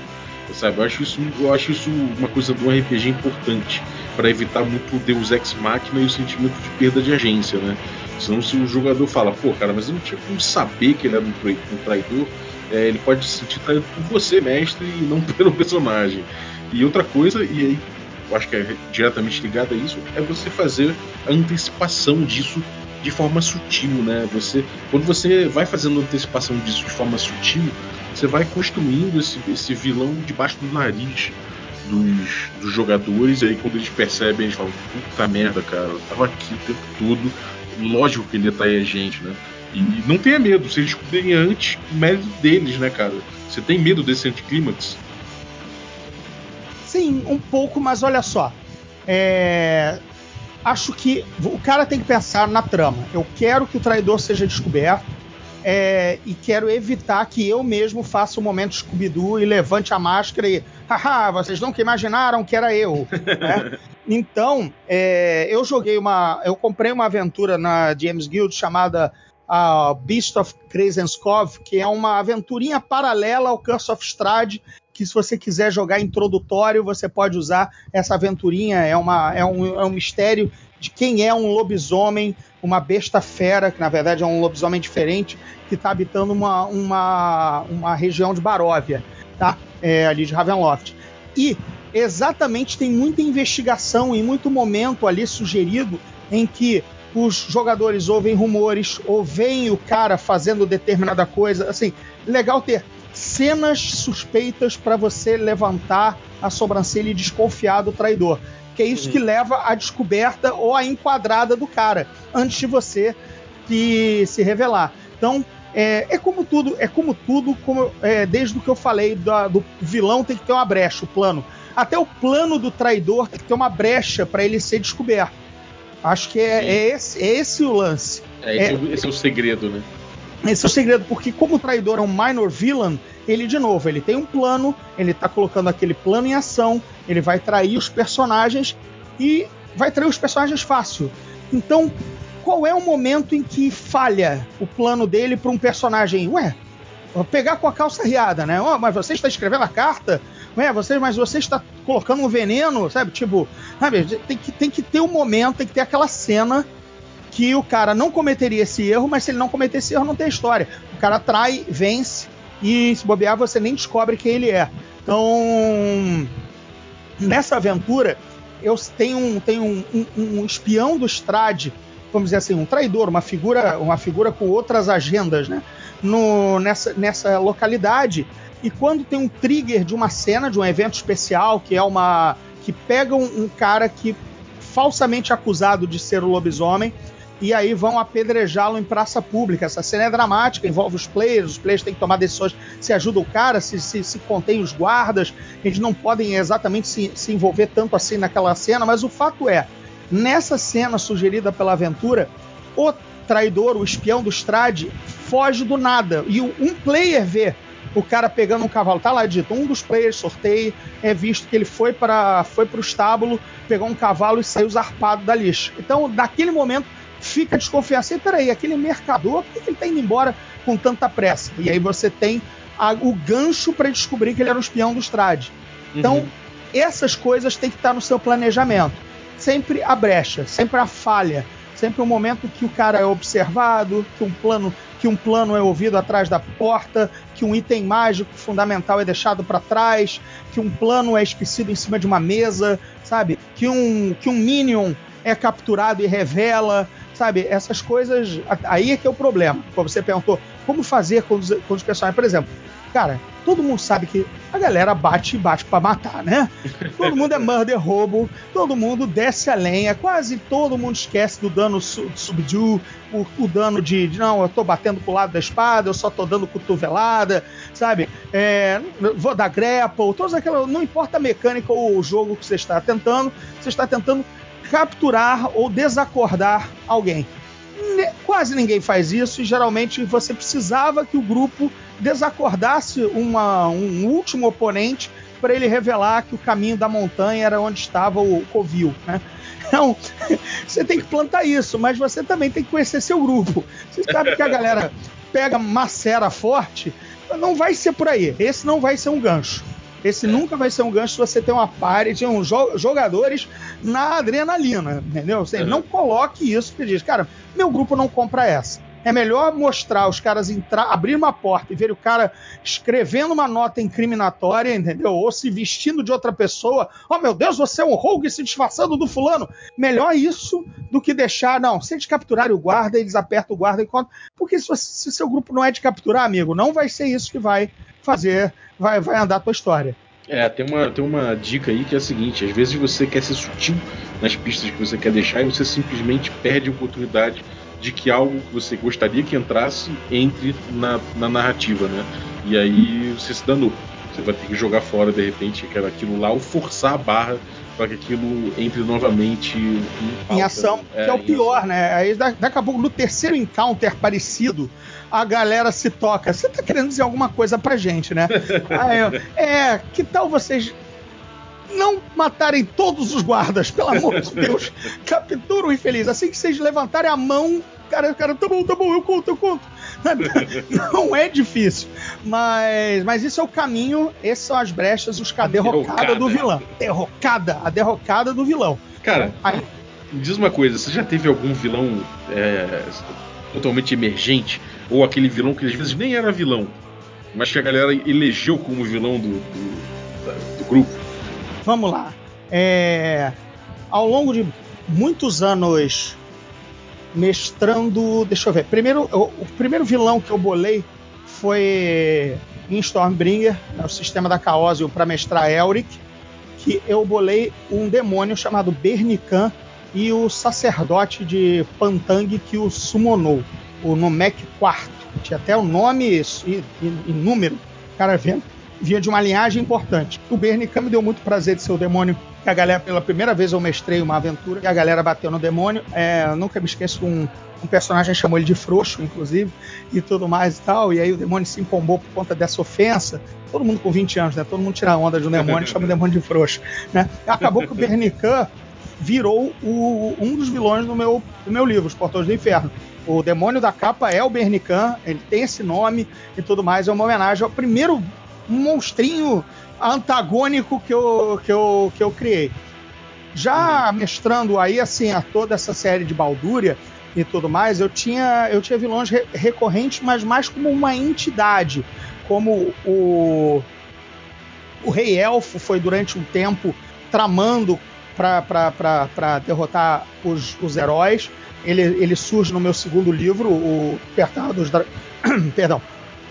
C: Sabe? Eu acho isso, eu acho isso uma coisa do RPG importante para evitar muito o Deus Ex Machina e o sentimento de perda de agência, né? Senão se o jogador fala, pô, cara, mas eu não tinha como saber que ele era um traidor, é, ele pode se sentir traído por você, mestre, e não *laughs* pelo personagem. E outra coisa, e aí eu acho que é diretamente ligado a isso, é você fazer a antecipação disso de forma sutil, né? Você, quando você vai fazendo antecipação disso de forma sutil, você vai construindo esse, esse vilão debaixo do nariz dos, dos jogadores, e aí quando eles percebem, eles falam, puta merda, cara, eu tava aqui o tempo todo, lógico que ele ia trair a gente, né? E não tenha medo, se eles descobrirem antes, o mérito deles, né, cara? Você tem medo desse anticlímax?
D: Sim, um pouco, mas olha só. É... Acho que o cara tem que pensar na trama. Eu quero que o traidor seja descoberto é, e quero evitar que eu mesmo faça o um momento Scooby-Doo e levante a máscara e haha, vocês nunca imaginaram que era eu. né? *laughs* Então, é, eu joguei uma. Eu comprei uma aventura na James Guild chamada uh, Beast of Krasenskov, que é uma aventurinha paralela ao Curse of Strahd, que se você quiser jogar introdutório, você pode usar essa aventurinha. É, uma, é, um, é um mistério de quem é um lobisomem, uma besta fera, que na verdade é um lobisomem diferente, que está habitando uma, uma, uma região de Baróvia, tá? É, ali de Ravenloft. E exatamente tem muita investigação e muito momento ali sugerido em que os jogadores ouvem rumores ou veem o cara fazendo determinada coisa. Assim, legal ter cenas suspeitas para você levantar a sobrancelha e desconfiar do traidor que é isso uhum. que leva à descoberta ou à enquadrada do cara, antes de você se, se revelar. Então, é, é, como tudo, é como tudo, como, é, desde o que eu falei do, do vilão tem que ter uma brecha, o plano. Até o plano do traidor tem que ter uma brecha para ele ser descoberto. Acho que é, é esse, é esse o lance.
C: É, esse, é, esse é o segredo, né?
D: Esse é o segredo, porque como o traidor é um minor villain, ele, de novo, ele tem um plano, ele tá colocando aquele plano em ação, ele vai trair os personagens e vai trair os personagens fácil. Então, qual é o momento em que falha o plano dele para um personagem? Ué, vou pegar com a calça riada, né? Oh, mas você está escrevendo a carta? Ué, você, mas você está colocando um veneno, sabe? Tipo, sabe, tem que, tem que ter um momento, tem que ter aquela cena que o cara não cometeria esse erro, mas se ele não cometer esse erro, não tem história. O cara trai, vence, e se bobear, você nem descobre quem ele é. Então, nessa aventura, eu tenho um, tenho um, um, um espião do Strade, vamos dizer assim, um traidor, uma figura, uma figura com outras agendas, né? No, nessa, nessa localidade. E quando tem um trigger de uma cena, de um evento especial, que é uma. que pega um, um cara que falsamente acusado de ser o lobisomem e aí vão apedrejá-lo em praça pública. Essa cena é dramática, envolve os players, os players têm que tomar decisões se ajuda o cara, se, se, se contém os guardas, eles não podem exatamente se, se envolver tanto assim naquela cena, mas o fato é, nessa cena sugerida pela aventura, o traidor, o espião do Strade, foge do nada. E um player vê o cara pegando um cavalo. Tá lá dito, um dos players sorteio é visto que ele foi para foi o estábulo, pegou um cavalo e saiu zarpado da lixa. Então, naquele momento, fica desconfiado assim, peraí, aquele mercador, por que ele está indo embora com tanta pressa? E aí você tem a, o gancho para descobrir que ele era o espião do Strade. Então, uhum. essas coisas têm que estar no seu planejamento. Sempre a brecha, sempre a falha, sempre o momento que o cara é observado, que um plano que um plano é ouvido atrás da porta, que um item mágico fundamental é deixado para trás, que um plano é esquecido em cima de uma mesa, sabe? Que um, que um minion é capturado e revela, sabe? Essas coisas. Aí é que é o problema. Como você perguntou, como fazer com os, com os personagens? Por exemplo, cara, todo mundo sabe que a galera bate e bate para matar, né? Todo mundo é murder, roubo, todo mundo desce a lenha, quase todo mundo esquece do dano subdue, o, o dano de, de, não, eu tô batendo pro lado da espada, eu só tô dando cotovelada, sabe? É, vou dar grapple, todas aquelas. Não importa a mecânica ou o jogo que você está tentando, você está tentando capturar ou desacordar alguém. Quase ninguém faz isso e geralmente você precisava que o grupo desacordasse uma, um último oponente para ele revelar que o caminho da montanha era onde estava o covil, né? Então, *laughs* você tem que plantar isso, mas você também tem que conhecer seu grupo. Você sabe que a galera pega macera forte, não vai ser por aí. Esse não vai ser um gancho. Esse nunca vai ser um gancho se você tem uma party de uns jogadores na adrenalina, entendeu? Assim, uhum. Não coloque isso que diz, cara, meu grupo não compra essa. É melhor mostrar os caras entrar, abrir uma porta e ver o cara escrevendo uma nota incriminatória, entendeu? Ou se vestindo de outra pessoa. Oh, meu Deus, você é um rogue se disfarçando do fulano. Melhor isso do que deixar. Não, se eles capturarem o guarda, eles apertam o guarda enquanto. Porque se, se seu grupo não é de capturar, amigo, não vai ser isso que vai fazer, vai, vai andar a tua história.
C: É, tem uma, tem uma dica aí que é a seguinte: às vezes você quer ser sutil nas pistas que você quer deixar e você simplesmente perde a oportunidade de que algo que você gostaria que entrasse entre na, na narrativa, né? E aí você se danou. Você vai ter que jogar fora de repente aquilo lá ou forçar a barra para que aquilo entre novamente em,
D: em ação, é, que é o pior, ação. né? Aí daqui a pouco, no terceiro encounter parecido, a galera se toca. Você tá querendo dizer alguma coisa pra gente, né? *laughs* Aí, eu, é, que tal vocês não matarem todos os guardas, pelo amor de Deus. *laughs* Captura o infeliz. Assim que vocês levantarem a mão, cara, cara, tá bom, tá bom, eu conto, eu conto. *laughs* Não é difícil. Mas, mas isso é o caminho, essas são as brechas, os a derrocada do vilão. Derrocada, a derrocada do vilão.
C: Cara, Aí, me diz uma coisa, você já teve algum vilão é, totalmente emergente? Ou aquele vilão que às vezes nem era vilão, mas que a galera elegeu como vilão do, do, do grupo?
D: Vamos lá. É, ao longo de muitos anos mestrando. Deixa eu ver. Primeiro, o, o primeiro vilão que eu bolei foi em Stormbringer, né, o sistema da Chaosium para mestrar Elric, que eu bolei um demônio chamado Bernican e o sacerdote de Pantang que o summonou, o Nomek IV. Tinha até o nome e, e, e número, cara vendo. vinha de uma linhagem importante. O Bernican me deu muito prazer de ser o demônio que a galera, pela primeira vez eu mestrei uma aventura e a galera bateu no demônio. É, nunca me esqueço um, um personagem chamou ele de frouxo, inclusive, e tudo mais e tal. E aí o demônio se empombou por conta dessa ofensa. Todo mundo com 20 anos, né? Todo mundo tira onda de um demônio e chama o demônio de frouxo. Né? Acabou que o Bernican virou o, um dos vilões do meu, do meu livro, Os Portões do Inferno. O demônio da capa é o Bernican, ele tem esse nome e tudo mais. É uma homenagem ao primeiro monstrinho antagônico que eu, que eu, que eu criei. Já mestrando aí, assim, a toda essa série de Baldúria e tudo mais, eu tinha, eu tinha vilões re recorrentes, mas mais como uma entidade. Como o, o Rei Elfo foi durante um tempo tramando para derrotar os, os heróis. Ele, ele surge no meu segundo livro, o Despertar dos Dra... *clears throat* Perdão.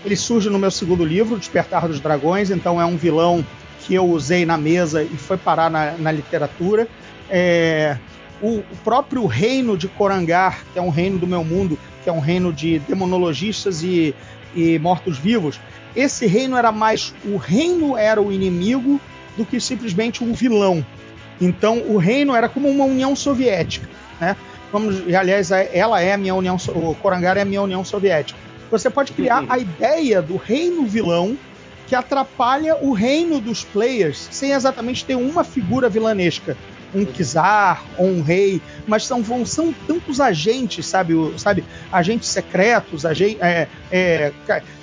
D: Ele surge no meu segundo livro, Despertar dos Dragões, então é um vilão que eu usei na mesa e foi parar na, na literatura. É, o, o, próprio reino de Corangar, que é um reino do meu mundo, que é um reino de demonologistas e, e mortos-vivos, esse reino era mais. O reino era o inimigo do que simplesmente um vilão. Então o reino era como uma União Soviética. Né? Vamos, aliás, ela é a minha União. O Corangar é a minha União Soviética. Você pode criar a ideia do reino vilão que atrapalha o reino dos players sem exatamente ter uma figura vilanesca. Um czar ou um rei, mas são, são tantos agentes, sabe? sabe agentes secretos, agentes, é, é,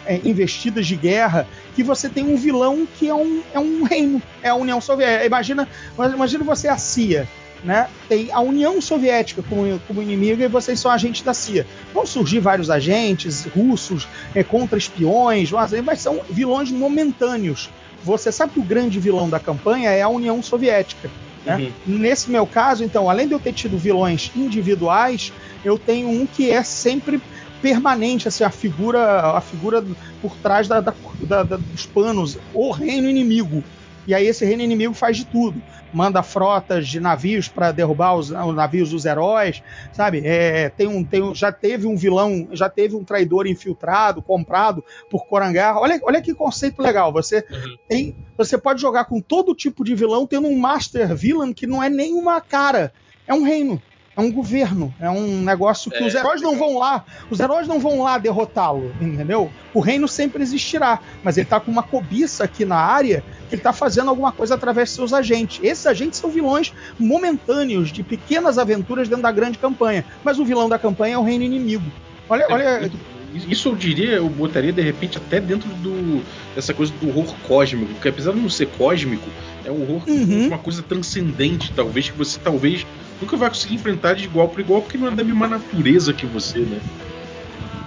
D: é, investidas de guerra, que você tem um vilão que é um, é um reino, é a União Soviética. Imagina, imagina você a CIA né? Tem a União Soviética como, como inimiga e vocês são agentes da CIA. Vão surgir vários agentes russos é, contra espiões, mas são vilões momentâneos. Você sabe que o grande vilão da campanha é a União Soviética. Né? Uhum. Nesse meu caso, então, além de eu ter tido vilões individuais, eu tenho um que é sempre permanente, assim, a figura, a figura por trás da, da, da, dos panos, o reino inimigo. E aí esse reino inimigo faz de tudo. Manda frotas de navios para derrubar os, os, navios dos heróis, sabe? É, tem um, tem um, já teve um vilão, já teve um traidor infiltrado, comprado por Corangar. Olha, olha que conceito legal. Você uhum. tem, você pode jogar com todo tipo de vilão, tendo um master villain que não é nem uma cara, é um reino é um governo, é um negócio que é, os heróis não vão lá, os heróis não vão lá derrotá-lo, entendeu? O reino sempre existirá, mas ele tá com uma cobiça aqui na área que ele tá fazendo alguma coisa através de seus agentes. Esses agentes são vilões momentâneos de pequenas aventuras dentro da grande campanha, mas o vilão da campanha é o reino inimigo. Olha, é, olha.
C: Isso eu diria, eu botaria de repente até dentro do dessa coisa do horror cósmico, porque apesar de não ser cósmico, é um horror uhum. uma coisa transcendente, talvez que você talvez nunca vai conseguir enfrentar de igual para igual, porque não é da mesma natureza que você, né?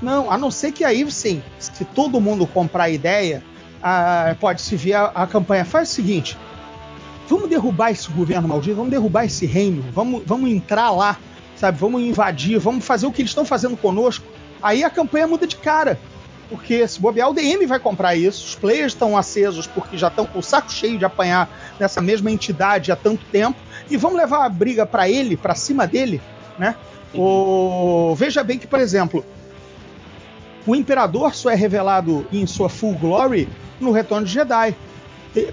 D: Não, a não ser que aí, sim, se todo mundo comprar a ideia, ah, pode se ver a, a, campanha. Faz o seguinte: vamos derrubar esse governo maldito, vamos derrubar esse reino, vamos, vamos entrar lá, sabe? Vamos invadir, vamos fazer o que eles estão fazendo conosco. Aí a campanha muda de cara. Porque se bobear, o DM vai comprar isso, os players estão acesos porque já estão com o saco cheio de apanhar dessa mesma entidade há tanto tempo e vamos levar a briga para ele, para cima dele, né? O... Veja bem que, por exemplo, o Imperador só é revelado em sua full glory no Retorno de Jedi.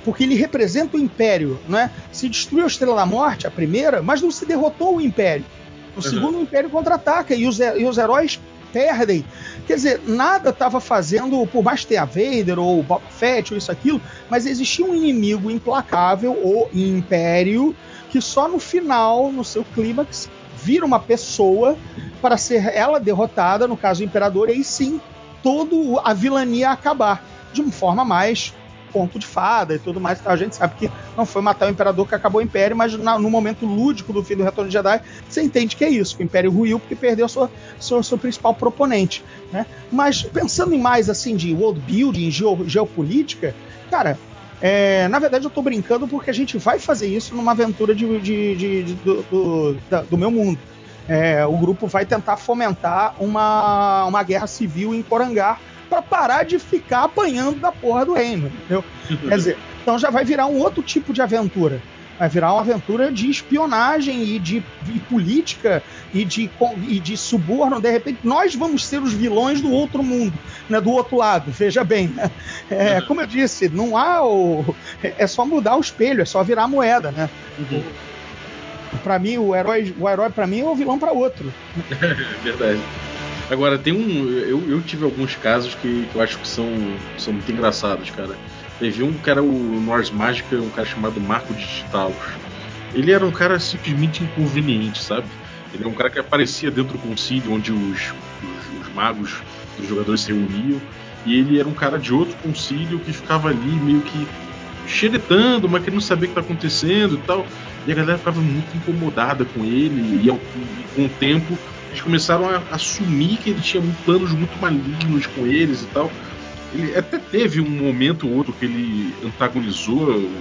D: Porque ele representa o Império, né? Se destruiu a Estrela da Morte, a primeira, mas não se derrotou o Império. No uhum. segundo, o Império contra-ataca e os, e os heróis perdem. Quer dizer, nada estava fazendo, por mais ter a Vader ou Boba Fett ou isso, aquilo, mas existia um inimigo implacável, o Império, que só no final, no seu clímax, vira uma pessoa para ser ela derrotada, no caso o imperador, e aí sim toda a vilania acabar de uma forma mais conto de fada e tudo mais. Então, a gente sabe que não foi matar o imperador que acabou o império, mas no momento lúdico do fim do Retorno de Jedi, você entende que é isso, que o império ruiu porque perdeu sua, seu, seu principal proponente. Né? Mas pensando em mais assim de world building, geopolítica, cara, é, na verdade, eu estou brincando porque a gente vai fazer isso numa aventura de, de, de, de do, do, da, do, meu mundo. É, o grupo vai tentar fomentar uma, uma guerra civil em Corangar para parar de ficar apanhando da porra do reino, entendeu? Quer dizer, então já vai virar um outro tipo de aventura. Vai virar uma aventura de espionagem e de política e de, e de suborno. De repente, nós vamos ser os vilões do outro mundo, né, do outro lado. Veja bem, né? *laughs* É, uhum. como eu disse, não há o. É só mudar o espelho, é só virar a moeda, né? Uhum. Para mim, o herói, o herói para mim é o vilão para outro. *laughs*
C: Verdade. Agora, tem um. Eu, eu tive alguns casos que, que, eu acho que são, são muito engraçados, cara. Teve um cara, o Norse Mágica, um cara chamado Marco Digitalos. Ele era um cara simplesmente inconveniente, sabe? Ele é um cara que aparecia dentro do concílio onde os, os, os magos, os jogadores se reuniam. E ele era um cara de outro concílio que ficava ali meio que xeretando, mas que não sabia o que está acontecendo e tal. E a galera ficava muito incomodada com ele. E, e com o tempo eles começaram a assumir que ele tinha planos muito malignos com eles e tal. Ele até teve um momento ou outro que ele antagonizou o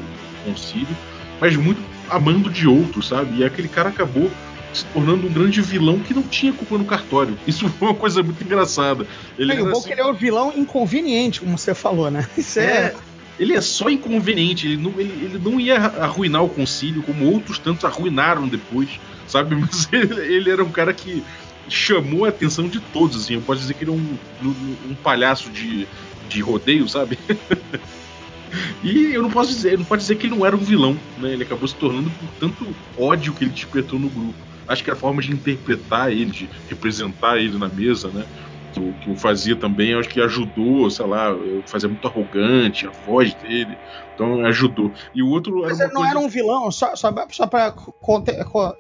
C: concílio, mas muito amando de outros, sabe? E aquele cara acabou se tornando um grande vilão que não tinha culpa no cartório. *laughs* Isso foi uma coisa muito engraçada.
D: Ele é, o bom assim... que ele é um vilão inconveniente, como você falou, né? *laughs*
C: Isso é... é... Ele é só inconveniente, ele não, ele, ele não ia arruinar o concílio, como outros tantos arruinaram depois, sabe? *laughs* Mas ele, ele era um cara que chamou a atenção de todos, assim. Eu posso dizer que ele é um, um, palhaço de, de rodeio, sabe? *laughs* E eu não posso dizer, não pode dizer que ele não era um vilão, né? Ele acabou se tornando por tanto ódio que ele despertou no grupo acho que a forma de interpretar ele, de representar ele na mesa, né? Que o, que o fazia também, acho que ajudou, sei lá, fazia muito arrogante, a voz dele, então ajudou. E o outro
D: Mas ele não coisa... era um vilão, só, só, só pra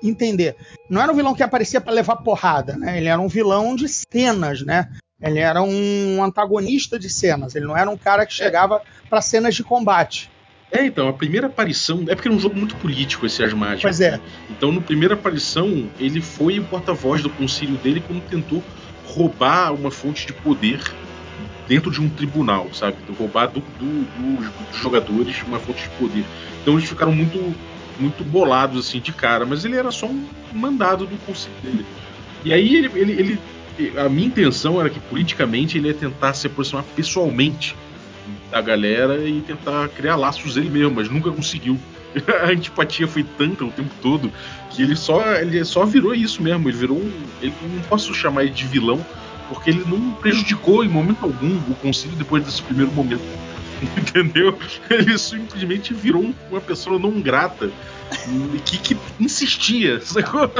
D: entender, não era um vilão que aparecia para levar porrada, né? Ele era um vilão de cenas, né? Ele era um antagonista de cenas, ele não era um cara que chegava é. para cenas de combate.
C: É, então, a primeira aparição. É porque é um jogo muito político esse As Mágicas.
D: Pois é.
C: Então, na primeira aparição, ele foi o porta-voz do concílio dele quando tentou roubar uma fonte de poder dentro de um tribunal, sabe? Então, roubar do, do, dos jogadores uma fonte de poder. Então eles ficaram muito, muito bolados assim de cara, mas ele era só um mandado do concílio dele. E aí ele, ele, ele a minha intenção era que politicamente ele ia tentar se aproximar pessoalmente da galera e tentar criar laços ele mesmo, mas nunca conseguiu. *laughs* A antipatia foi tanta o tempo todo que ele só, ele só virou isso mesmo. Ele virou um. Ele, não posso chamar ele de vilão, porque ele não prejudicou em momento algum o concílio depois desse primeiro momento. *laughs* Entendeu? Ele simplesmente virou uma pessoa não grata que, que insistia. *laughs* Sacou?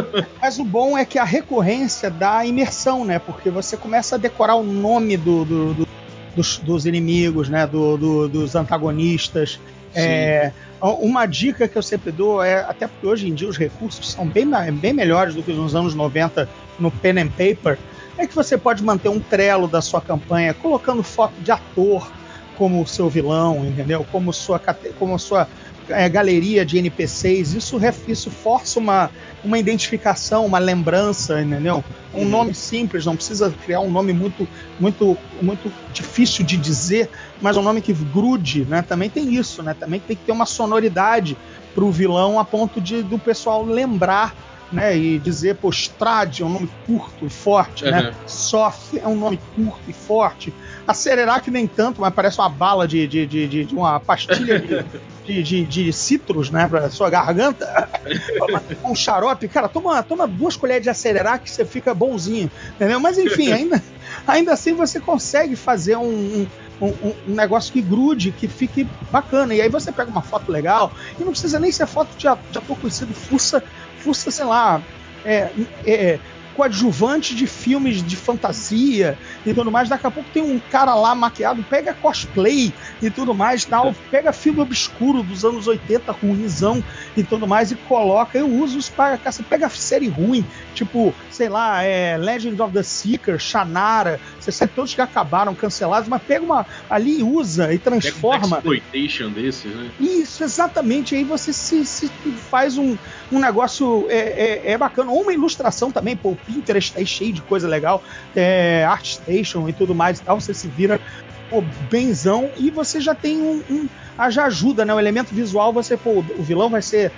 D: Mas o bom é que a recorrência dá imersão, né? Porque você começa a decorar o nome do, do, do dos, dos inimigos, né? Do, do, dos antagonistas. É, uma dica que eu sempre dou é, até porque hoje em dia os recursos são bem, bem melhores do que nos anos 90 no pen and paper, é que você pode manter um trelo da sua campanha colocando foto de ator como seu vilão, entendeu? Como sua, como sua é, galeria de NPCs, isso, isso força uma, uma identificação, uma lembrança, entendeu? Um uhum. nome simples, não precisa criar um nome muito, muito, muito difícil de dizer, mas um nome que grude, né? Também tem isso, né? Também tem que ter uma sonoridade para o vilão a ponto de do pessoal lembrar né, e dizer, pô, Strade é um nome curto e forte, uhum. né? Soft é um nome curto e forte. Acelerar que nem tanto, mas parece uma bala de, de, de, de uma pastilha de, de, de, de citros, né, pra sua garganta. *laughs* um xarope, cara, toma, toma duas colheres de acelerar que você fica bonzinho, entendeu? Mas enfim, ainda, ainda assim você consegue fazer um, um, um, um, negócio que grude, que fique bacana. E aí você pega uma foto legal, e não precisa nem ser foto de, de ator conhecido, fuça, fuça, sei lá, é, é, coadjuvante de filmes de fantasia e tudo mais. Daqui a pouco tem um cara lá maquiado, pega cosplay e tudo mais, tal, pega filme obscuro dos anos 80, ruimzão e tudo mais, e coloca. Eu uso isso para você pega série ruim, tipo, sei lá, é, Legend of the Seeker, Shannara, você sabe todos que acabaram cancelados, mas pega uma ali e usa e transforma.
C: Pega um exploitation desses, né?
D: Isso, exatamente. Aí você se, se faz um, um negócio é, é, é, bacana. Ou uma ilustração também, pô, o Pinterest tá aí cheio de coisa legal, é, ArtStation e tudo mais e tal. Você se vira pô, benzão e você já tem um, um ah, já ajuda, né? O elemento visual, você, pô, o vilão vai ser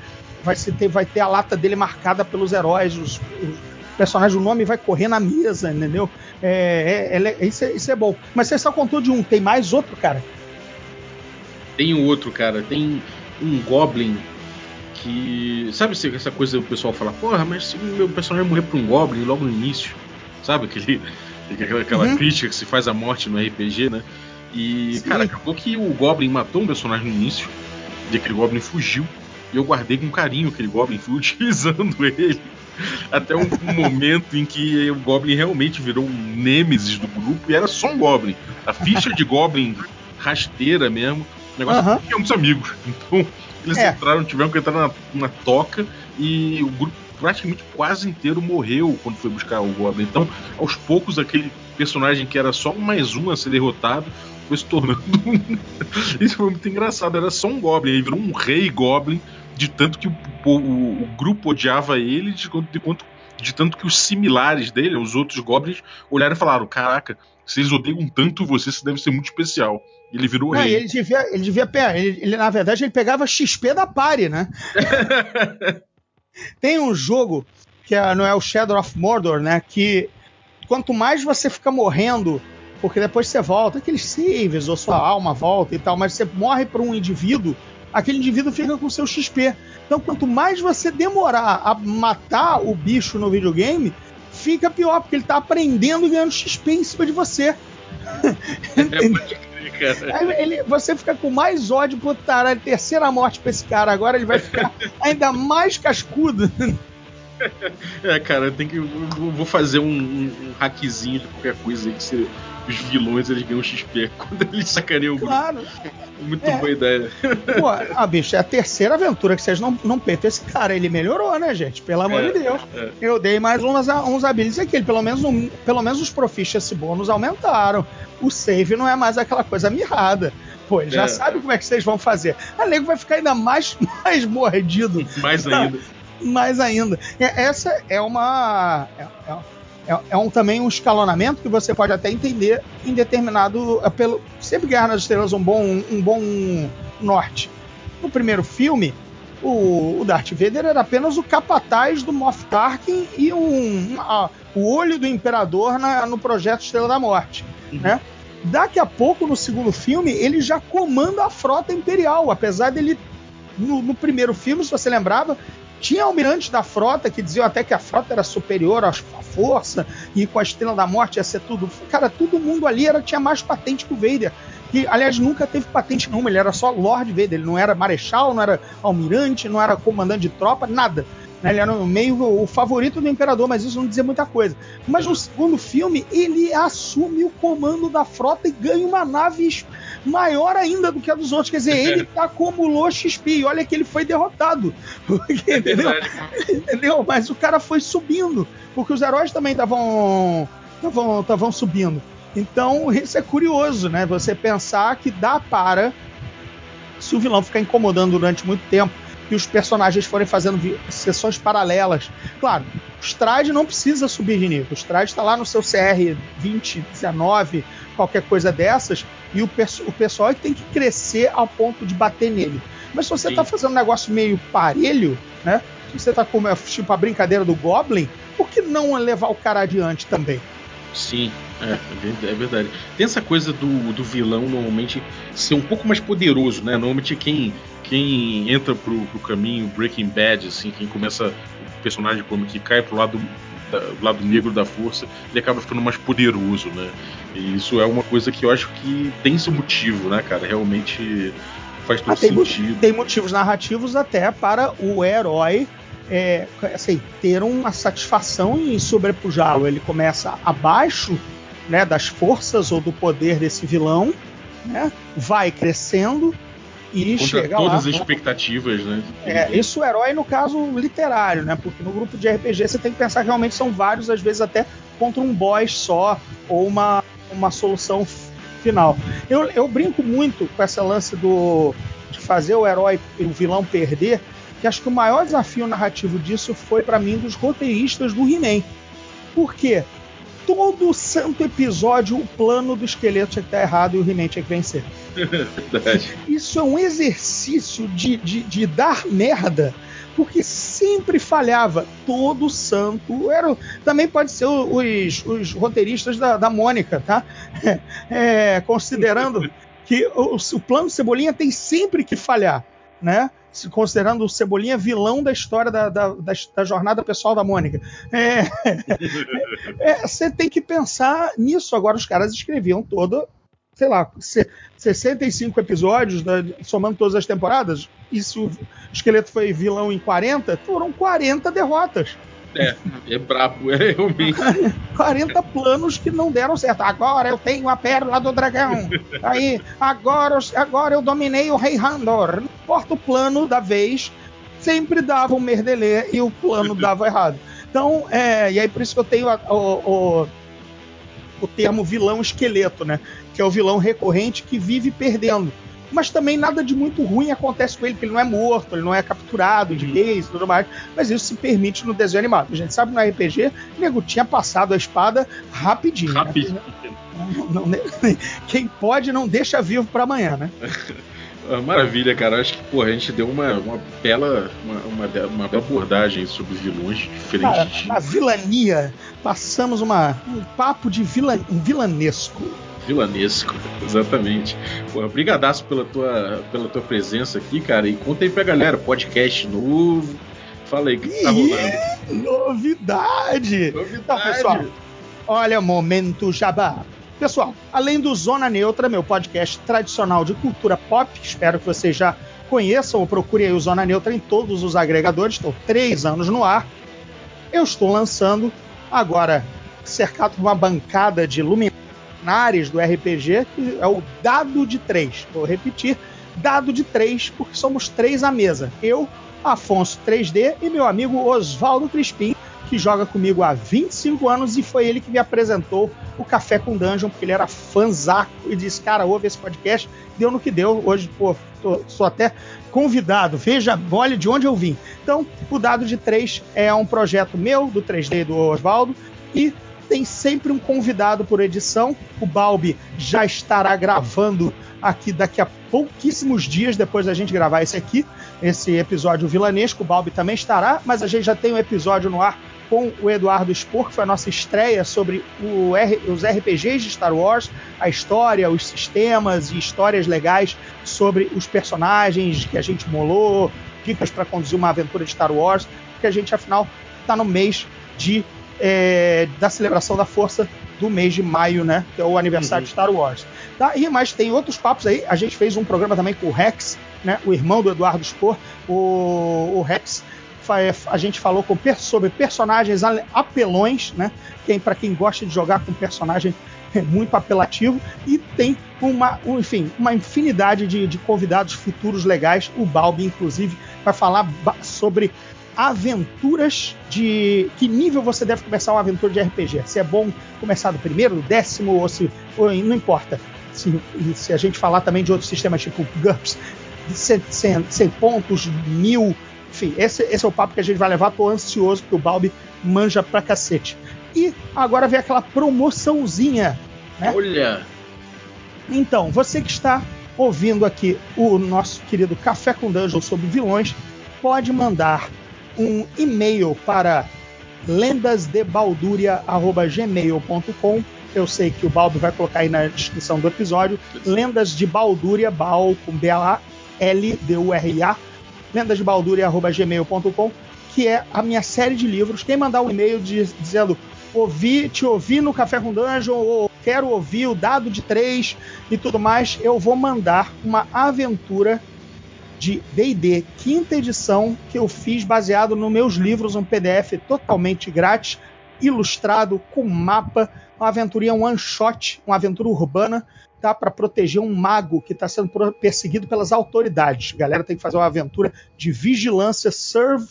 D: vai, ser, ter, vai ter a lata dele marcada pelos heróis, os, os personagens, o nome vai correr na mesa, entendeu? É, é, é, isso, é, isso é bom. Mas você só contou de um, tem mais outro, cara?
C: Tem um outro, cara. Tem um Goblin que. Sabe essa coisa o pessoal fala, porra, mas se meu personagem morrer pra um Goblin logo no início, sabe? Aquele, *laughs* aquela, aquela uhum. crítica que se faz à morte no RPG, né? E, Sim. cara, acabou que o Goblin matou um personagem no início, e aquele Goblin fugiu. E eu guardei com carinho aquele Goblin, fui *laughs* utilizando ele. Até um, um momento em que o Goblin realmente virou um nêmesis do grupo e era só um Goblin. A ficha de Goblin rasteira mesmo, o negócio uhum. é muitos amigos. *laughs* Então, eles é. entraram, tiveram que entrar na, na toca e o grupo praticamente quase inteiro morreu quando foi buscar o Goblin. Então, aos poucos, aquele personagem que era só mais um a ser derrotado foi se tornando. *laughs* Isso foi muito engraçado. Era só um Goblin, aí virou um rei Goblin, de tanto que o, o, o grupo odiava ele, de, de, quanto, de tanto que os similares dele, os outros Goblins, olharam e falaram: Caraca, vocês odeiam tanto você, isso deve ser muito especial. Ele virou
D: não,
C: rei.
D: Ele devia, ele devia ele, ele, na verdade, ele pegava XP da pare, né? *laughs* Tem um jogo que é, não é o Shadow of Mordor, né? Que quanto mais você fica morrendo, porque depois você volta, aqueles saves, ou sua alma volta e tal, mas você morre para um indivíduo, aquele indivíduo fica com seu XP. Então, quanto mais você demorar a matar o bicho no videogame, fica pior, porque ele tá aprendendo e ganhando XP em cima de você. *laughs* É, ele, você fica com mais ódio pro taralho, terceira morte pra esse cara. Agora ele vai ficar *laughs* ainda mais cascudo.
C: É, cara, tem que. Eu vou fazer um, um, um hackzinho de qualquer coisa aí que você os vilões eles ganham XP *laughs* quando eles sacaneiam o grupo. Claro. Muito é. boa ideia.
D: Pô, *laughs* ah, bicho, é a terceira aventura que vocês não, não peitam esse cara. Ele melhorou, né, gente? Pelo amor é, de Deus. É. Eu dei mais uns, uns abilities aqui. Pelo menos, um, pelo menos os proficiency bônus aumentaram. O save não é mais aquela coisa mirrada. Pô, ele já é. sabe como é que vocês vão fazer. A nego vai ficar ainda mais, *laughs* mais mordido.
C: Mais ainda.
D: mais ainda. Essa é uma. É, é, é, é, um, também um escalonamento que você pode até entender em determinado. É, pelo, sempre Guerra nas Estrelas um bom, um bom norte. No primeiro filme, o, o Darth Vader era apenas o capataz do Moff Tarkin e um, o olho do Imperador na, no projeto Estrela da Morte. Uhum. Né? Daqui a pouco, no segundo filme, ele já comanda a frota imperial, apesar dele. No, no primeiro filme, se você lembrava, tinha almirantes da frota que diziam até que a frota era superior à força e com a Estrela da Morte ia ser tudo. Cara, todo mundo ali era, tinha mais patente que o Vader. Que, aliás, nunca teve patente nenhuma, ele era só Lord Vader, ele não era marechal, não era almirante, não era comandante de tropa, nada. Né? Ele era meio o favorito do imperador, mas isso não dizia muita coisa. Mas no segundo filme, ele assume o comando da frota e ganha uma nave maior ainda do que a dos outros. Quer dizer, ele *laughs* acumulou XP. E olha que ele foi derrotado. *laughs* entendeu? *laughs* entendeu? Mas o cara foi subindo. Porque os heróis também estavam estavam subindo. Então, isso é curioso, né? Você pensar que dá para, se o vilão ficar incomodando durante muito tempo, que os personagens forem fazendo sessões paralelas. Claro, o Stride não precisa subir de nível. O Stride está lá no seu CR 20, 19, qualquer coisa dessas, e o, o pessoal é que tem que crescer ao ponto de bater nele. Mas se você está fazendo um negócio meio parelho, né? Se você está com tipo a brincadeira do Goblin, por que não levar o cara adiante também?
C: Sim, é, é verdade. Tem essa coisa do, do vilão normalmente ser um pouco mais poderoso, né? Normalmente quem quem entra pro, pro caminho Breaking Bad, assim, quem começa o personagem como que cai pro lado da, lado negro da força, ele acaba ficando mais poderoso, né? E isso é uma coisa que eu acho que tem seu motivo, né, cara? Realmente faz todo ah,
D: tem
C: sentido.
D: Tem motivos narrativos até para o herói é, assim, ter uma satisfação em sobrepujá-lo. Ele começa abaixo né, das forças ou do poder desse vilão, né, vai crescendo e Contra chega
C: todas
D: lá,
C: as expectativas, né?
D: É, isso o herói no caso literário, né? Porque no grupo de RPG você tem que pensar que realmente são vários, às vezes até contra um boss só ou uma, uma solução final. Eu, eu brinco muito com essa lance do de fazer o herói e o vilão perder, que acho que o maior desafio narrativo disso foi para mim dos roteiristas do He-Man. Por quê? Todo santo episódio o plano do esqueleto tinha que estar errado e o He-Man tinha que vencer. *laughs* Isso é um exercício de, de, de, dar merda, porque sempre falhava. Todo santo. Era, também pode ser os, os roteiristas da, da Mônica, tá? *laughs* É, considerando que o, o plano Cebolinha tem sempre que falhar, né? Considerando o Cebolinha vilão da história da, da, da, da jornada pessoal da Mônica. É, *laughs* é, você tem que pensar nisso. Agora, os caras escreviam todo sei lá, 65 episódios, né, somando todas as temporadas, e se o esqueleto foi vilão em 40, foram 40 derrotas.
C: É, é brabo, é realmente. *laughs*
D: 40 planos que não deram certo. Agora eu tenho a pérola do dragão. Aí, agora, agora eu dominei o rei Randor. Não importa o plano da vez, sempre dava um merdelê e o plano *laughs* dava errado. Então, é, e aí por isso que eu tenho a, o, o, o termo vilão esqueleto, né? Que é o vilão recorrente que vive perdendo mas também nada de muito ruim acontece com ele, porque ele não é morto, ele não é capturado de vez e tudo mais, mas isso se permite no desenho animado. A gente sabe no RPG, o nego tinha passado a espada rapidinho.
C: Rapidinho.
D: Né? quem pode não deixa vivo para amanhã, né? *laughs*
C: Ah, maravilha, cara. Acho que porra, a gente deu uma, uma bela uma, uma, uma bela abordagem sobre vilões diferentes.
D: a vilania. Passamos uma, um papo de vila, um vilanesco.
C: Vilanesco, *laughs* exatamente. Porra, brigadaço pela tua, pela tua presença aqui, cara. E conta aí pra galera, podcast novo. Fala aí o que tá rolando.
D: Novidade! Novidade! Então, pessoal, olha, momento jabá. Pessoal, além do Zona Neutra, meu podcast tradicional de cultura pop, espero que vocês já conheçam ou procurem aí o Zona Neutra em todos os agregadores, estou três anos no ar. Eu estou lançando, agora cercado por uma bancada de luminares do RPG, que é o Dado de Três. Vou repetir, Dado de Três, porque somos três à mesa. Eu, Afonso 3D e meu amigo Oswaldo Crispim, que joga comigo há 25 anos e foi ele que me apresentou o Café com Dungeon, porque ele era fanzaco e disse, cara, ouve esse podcast, deu no que deu. Hoje, pô, tô, sou até convidado, veja, olha de onde eu vim. Então, o Dado de 3 é um projeto meu, do 3D do Oswaldo, e tem sempre um convidado por edição. O Balbi já estará gravando aqui daqui a pouquíssimos dias depois da gente gravar esse aqui, esse episódio vilanesco. O Balbi também estará, mas a gente já tem um episódio no ar com o Eduardo Spor, que foi a nossa estreia sobre R, os RPGs de Star Wars, a história, os sistemas e histórias legais sobre os personagens que a gente molou, dicas para conduzir uma aventura de Star Wars, porque a gente, afinal, está no mês de, é, da celebração da força do mês de maio, né? Que é o aniversário uhum. de Star Wars. Tá? E, mas tem outros papos aí. A gente fez um programa também com o Rex, né? O irmão do Eduardo Spor. O, o Rex a gente falou com, sobre personagens apelões, né? Quem, para quem gosta de jogar com personagem *laughs* muito apelativo e tem uma, enfim, uma infinidade de, de convidados futuros legais. O Balbi, inclusive, vai falar sobre aventuras de que nível você deve começar uma aventura de RPG. Se é bom começar do primeiro, do décimo ou se ou, não importa. Se, se a gente falar também de outros sistemas tipo GURPS, 100, 100, 100 pontos, mil enfim, esse, esse é o papo que a gente vai levar. Tô ansioso porque o Balbi manja pra cacete. E agora vem aquela promoçãozinha, né?
C: Olha!
D: Então, você que está ouvindo aqui o nosso querido Café com Dungeon sobre vilões, pode mandar um e-mail para lendasdebalduria@gmail.com. Eu sei que o Balbi vai colocar aí na descrição do episódio. Lendas de Balduria, Bal com B A L D U R A lendasdebalduria.gmail.com, que é a minha série de livros. Quem mandar um e-mail de, dizendo ouvi, te ouvi no Café com Dungeon, ou quero ouvir o dado de 3 e tudo mais, eu vou mandar uma aventura de D&D quinta edição que eu fiz baseado nos meus livros, um PDF totalmente grátis, ilustrado com mapa, uma aventurinha one shot, uma aventura urbana tá para proteger um mago que está sendo perseguido pelas autoridades. A galera tem que fazer uma aventura de vigilância, serve,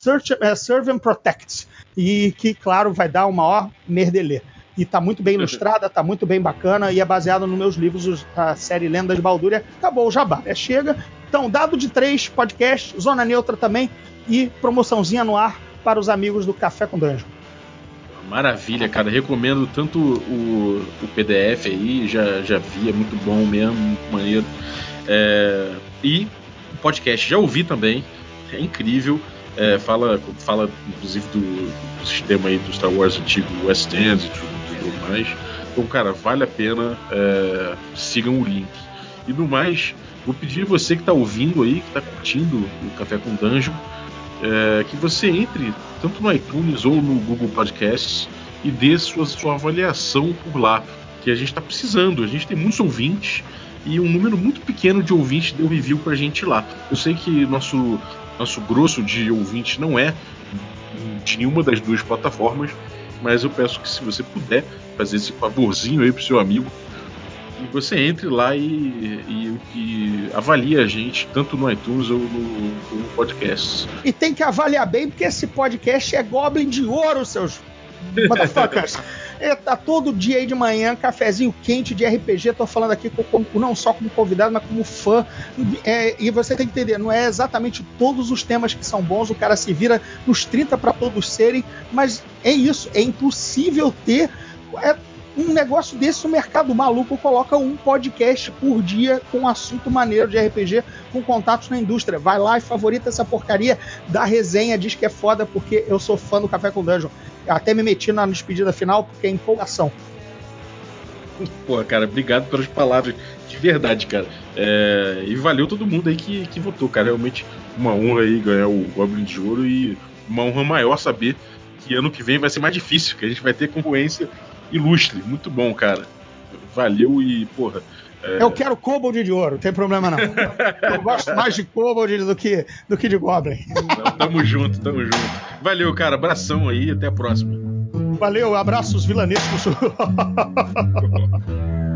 D: search, uh, serve and protect. E que, claro, vai dar o maior merdelê. E tá muito bem ilustrada, tá muito bem bacana e é baseado nos meus livros, a série Lendas de Baldúria. Acabou o jabá, é, chega. Então, dado de três podcast, Zona Neutra também e promoçãozinha no ar para os amigos do Café com Dungeon.
C: Maravilha, cara. Recomendo tanto o, o PDF aí, já, já vi, é muito bom mesmo, muito maneiro. É, e o podcast, já ouvi também, é incrível. É, fala, fala inclusive do, do, sistema aí do Star Wars antigo, West End e tudo, mais. Então, cara, vale a pena. É, sigam o link. E no mais, vou pedir a você que está ouvindo aí, que está curtindo o Café com Dungeon, é, que você entre tanto no iTunes ou no Google Podcasts e dê sua, sua avaliação por lá. que a gente está precisando. A gente tem muitos ouvintes e um número muito pequeno de ouvintes deu review pra gente lá. Eu sei que nosso, nosso grosso de ouvintes não é de nenhuma das duas plataformas, mas eu peço que se você puder fazer esse favorzinho aí pro seu amigo, que você entre lá e, e, e, avalie a gente, tanto no iTunes ou no, no podcast.
D: E tem que avaliar bem, porque esse podcast é Goblin de Ouro, seus motherfuckers. *laughs* É, tá todo dia aí de manhã, cafezinho quente de RPG. Tô falando aqui com, com, não só como convidado, mas como fã. É, e você tem que entender, não é exatamente todos os temas que são bons, o cara se vira nos 30 para todos serem, mas é isso, é impossível ter. É, um negócio desse, o mercado maluco coloca um podcast por dia com um assunto maneiro de RPG, com contatos na indústria. Vai lá e favorita essa porcaria da resenha, diz que é foda porque eu sou fã do Café com Dungeon. Até me meti na despedida final porque é empolgação.
C: Pô, cara, obrigado pelas palavras. De verdade, cara. É... E valeu todo mundo aí que, que votou, cara. Realmente uma honra aí ganhar o Goblin de Ouro e uma honra maior saber que ano que vem vai ser mais difícil, que a gente vai ter concorrência ilustre. Muito bom, cara. Valeu e, porra.
D: É... Eu quero Kobold de ouro, não tem problema não. *laughs* Eu gosto mais de Kobold do que, do que de Goblin.
C: Não, tamo junto, tamo junto. Valeu, cara. Abração aí até a próxima.
D: Valeu, abraços vilanescos. *laughs*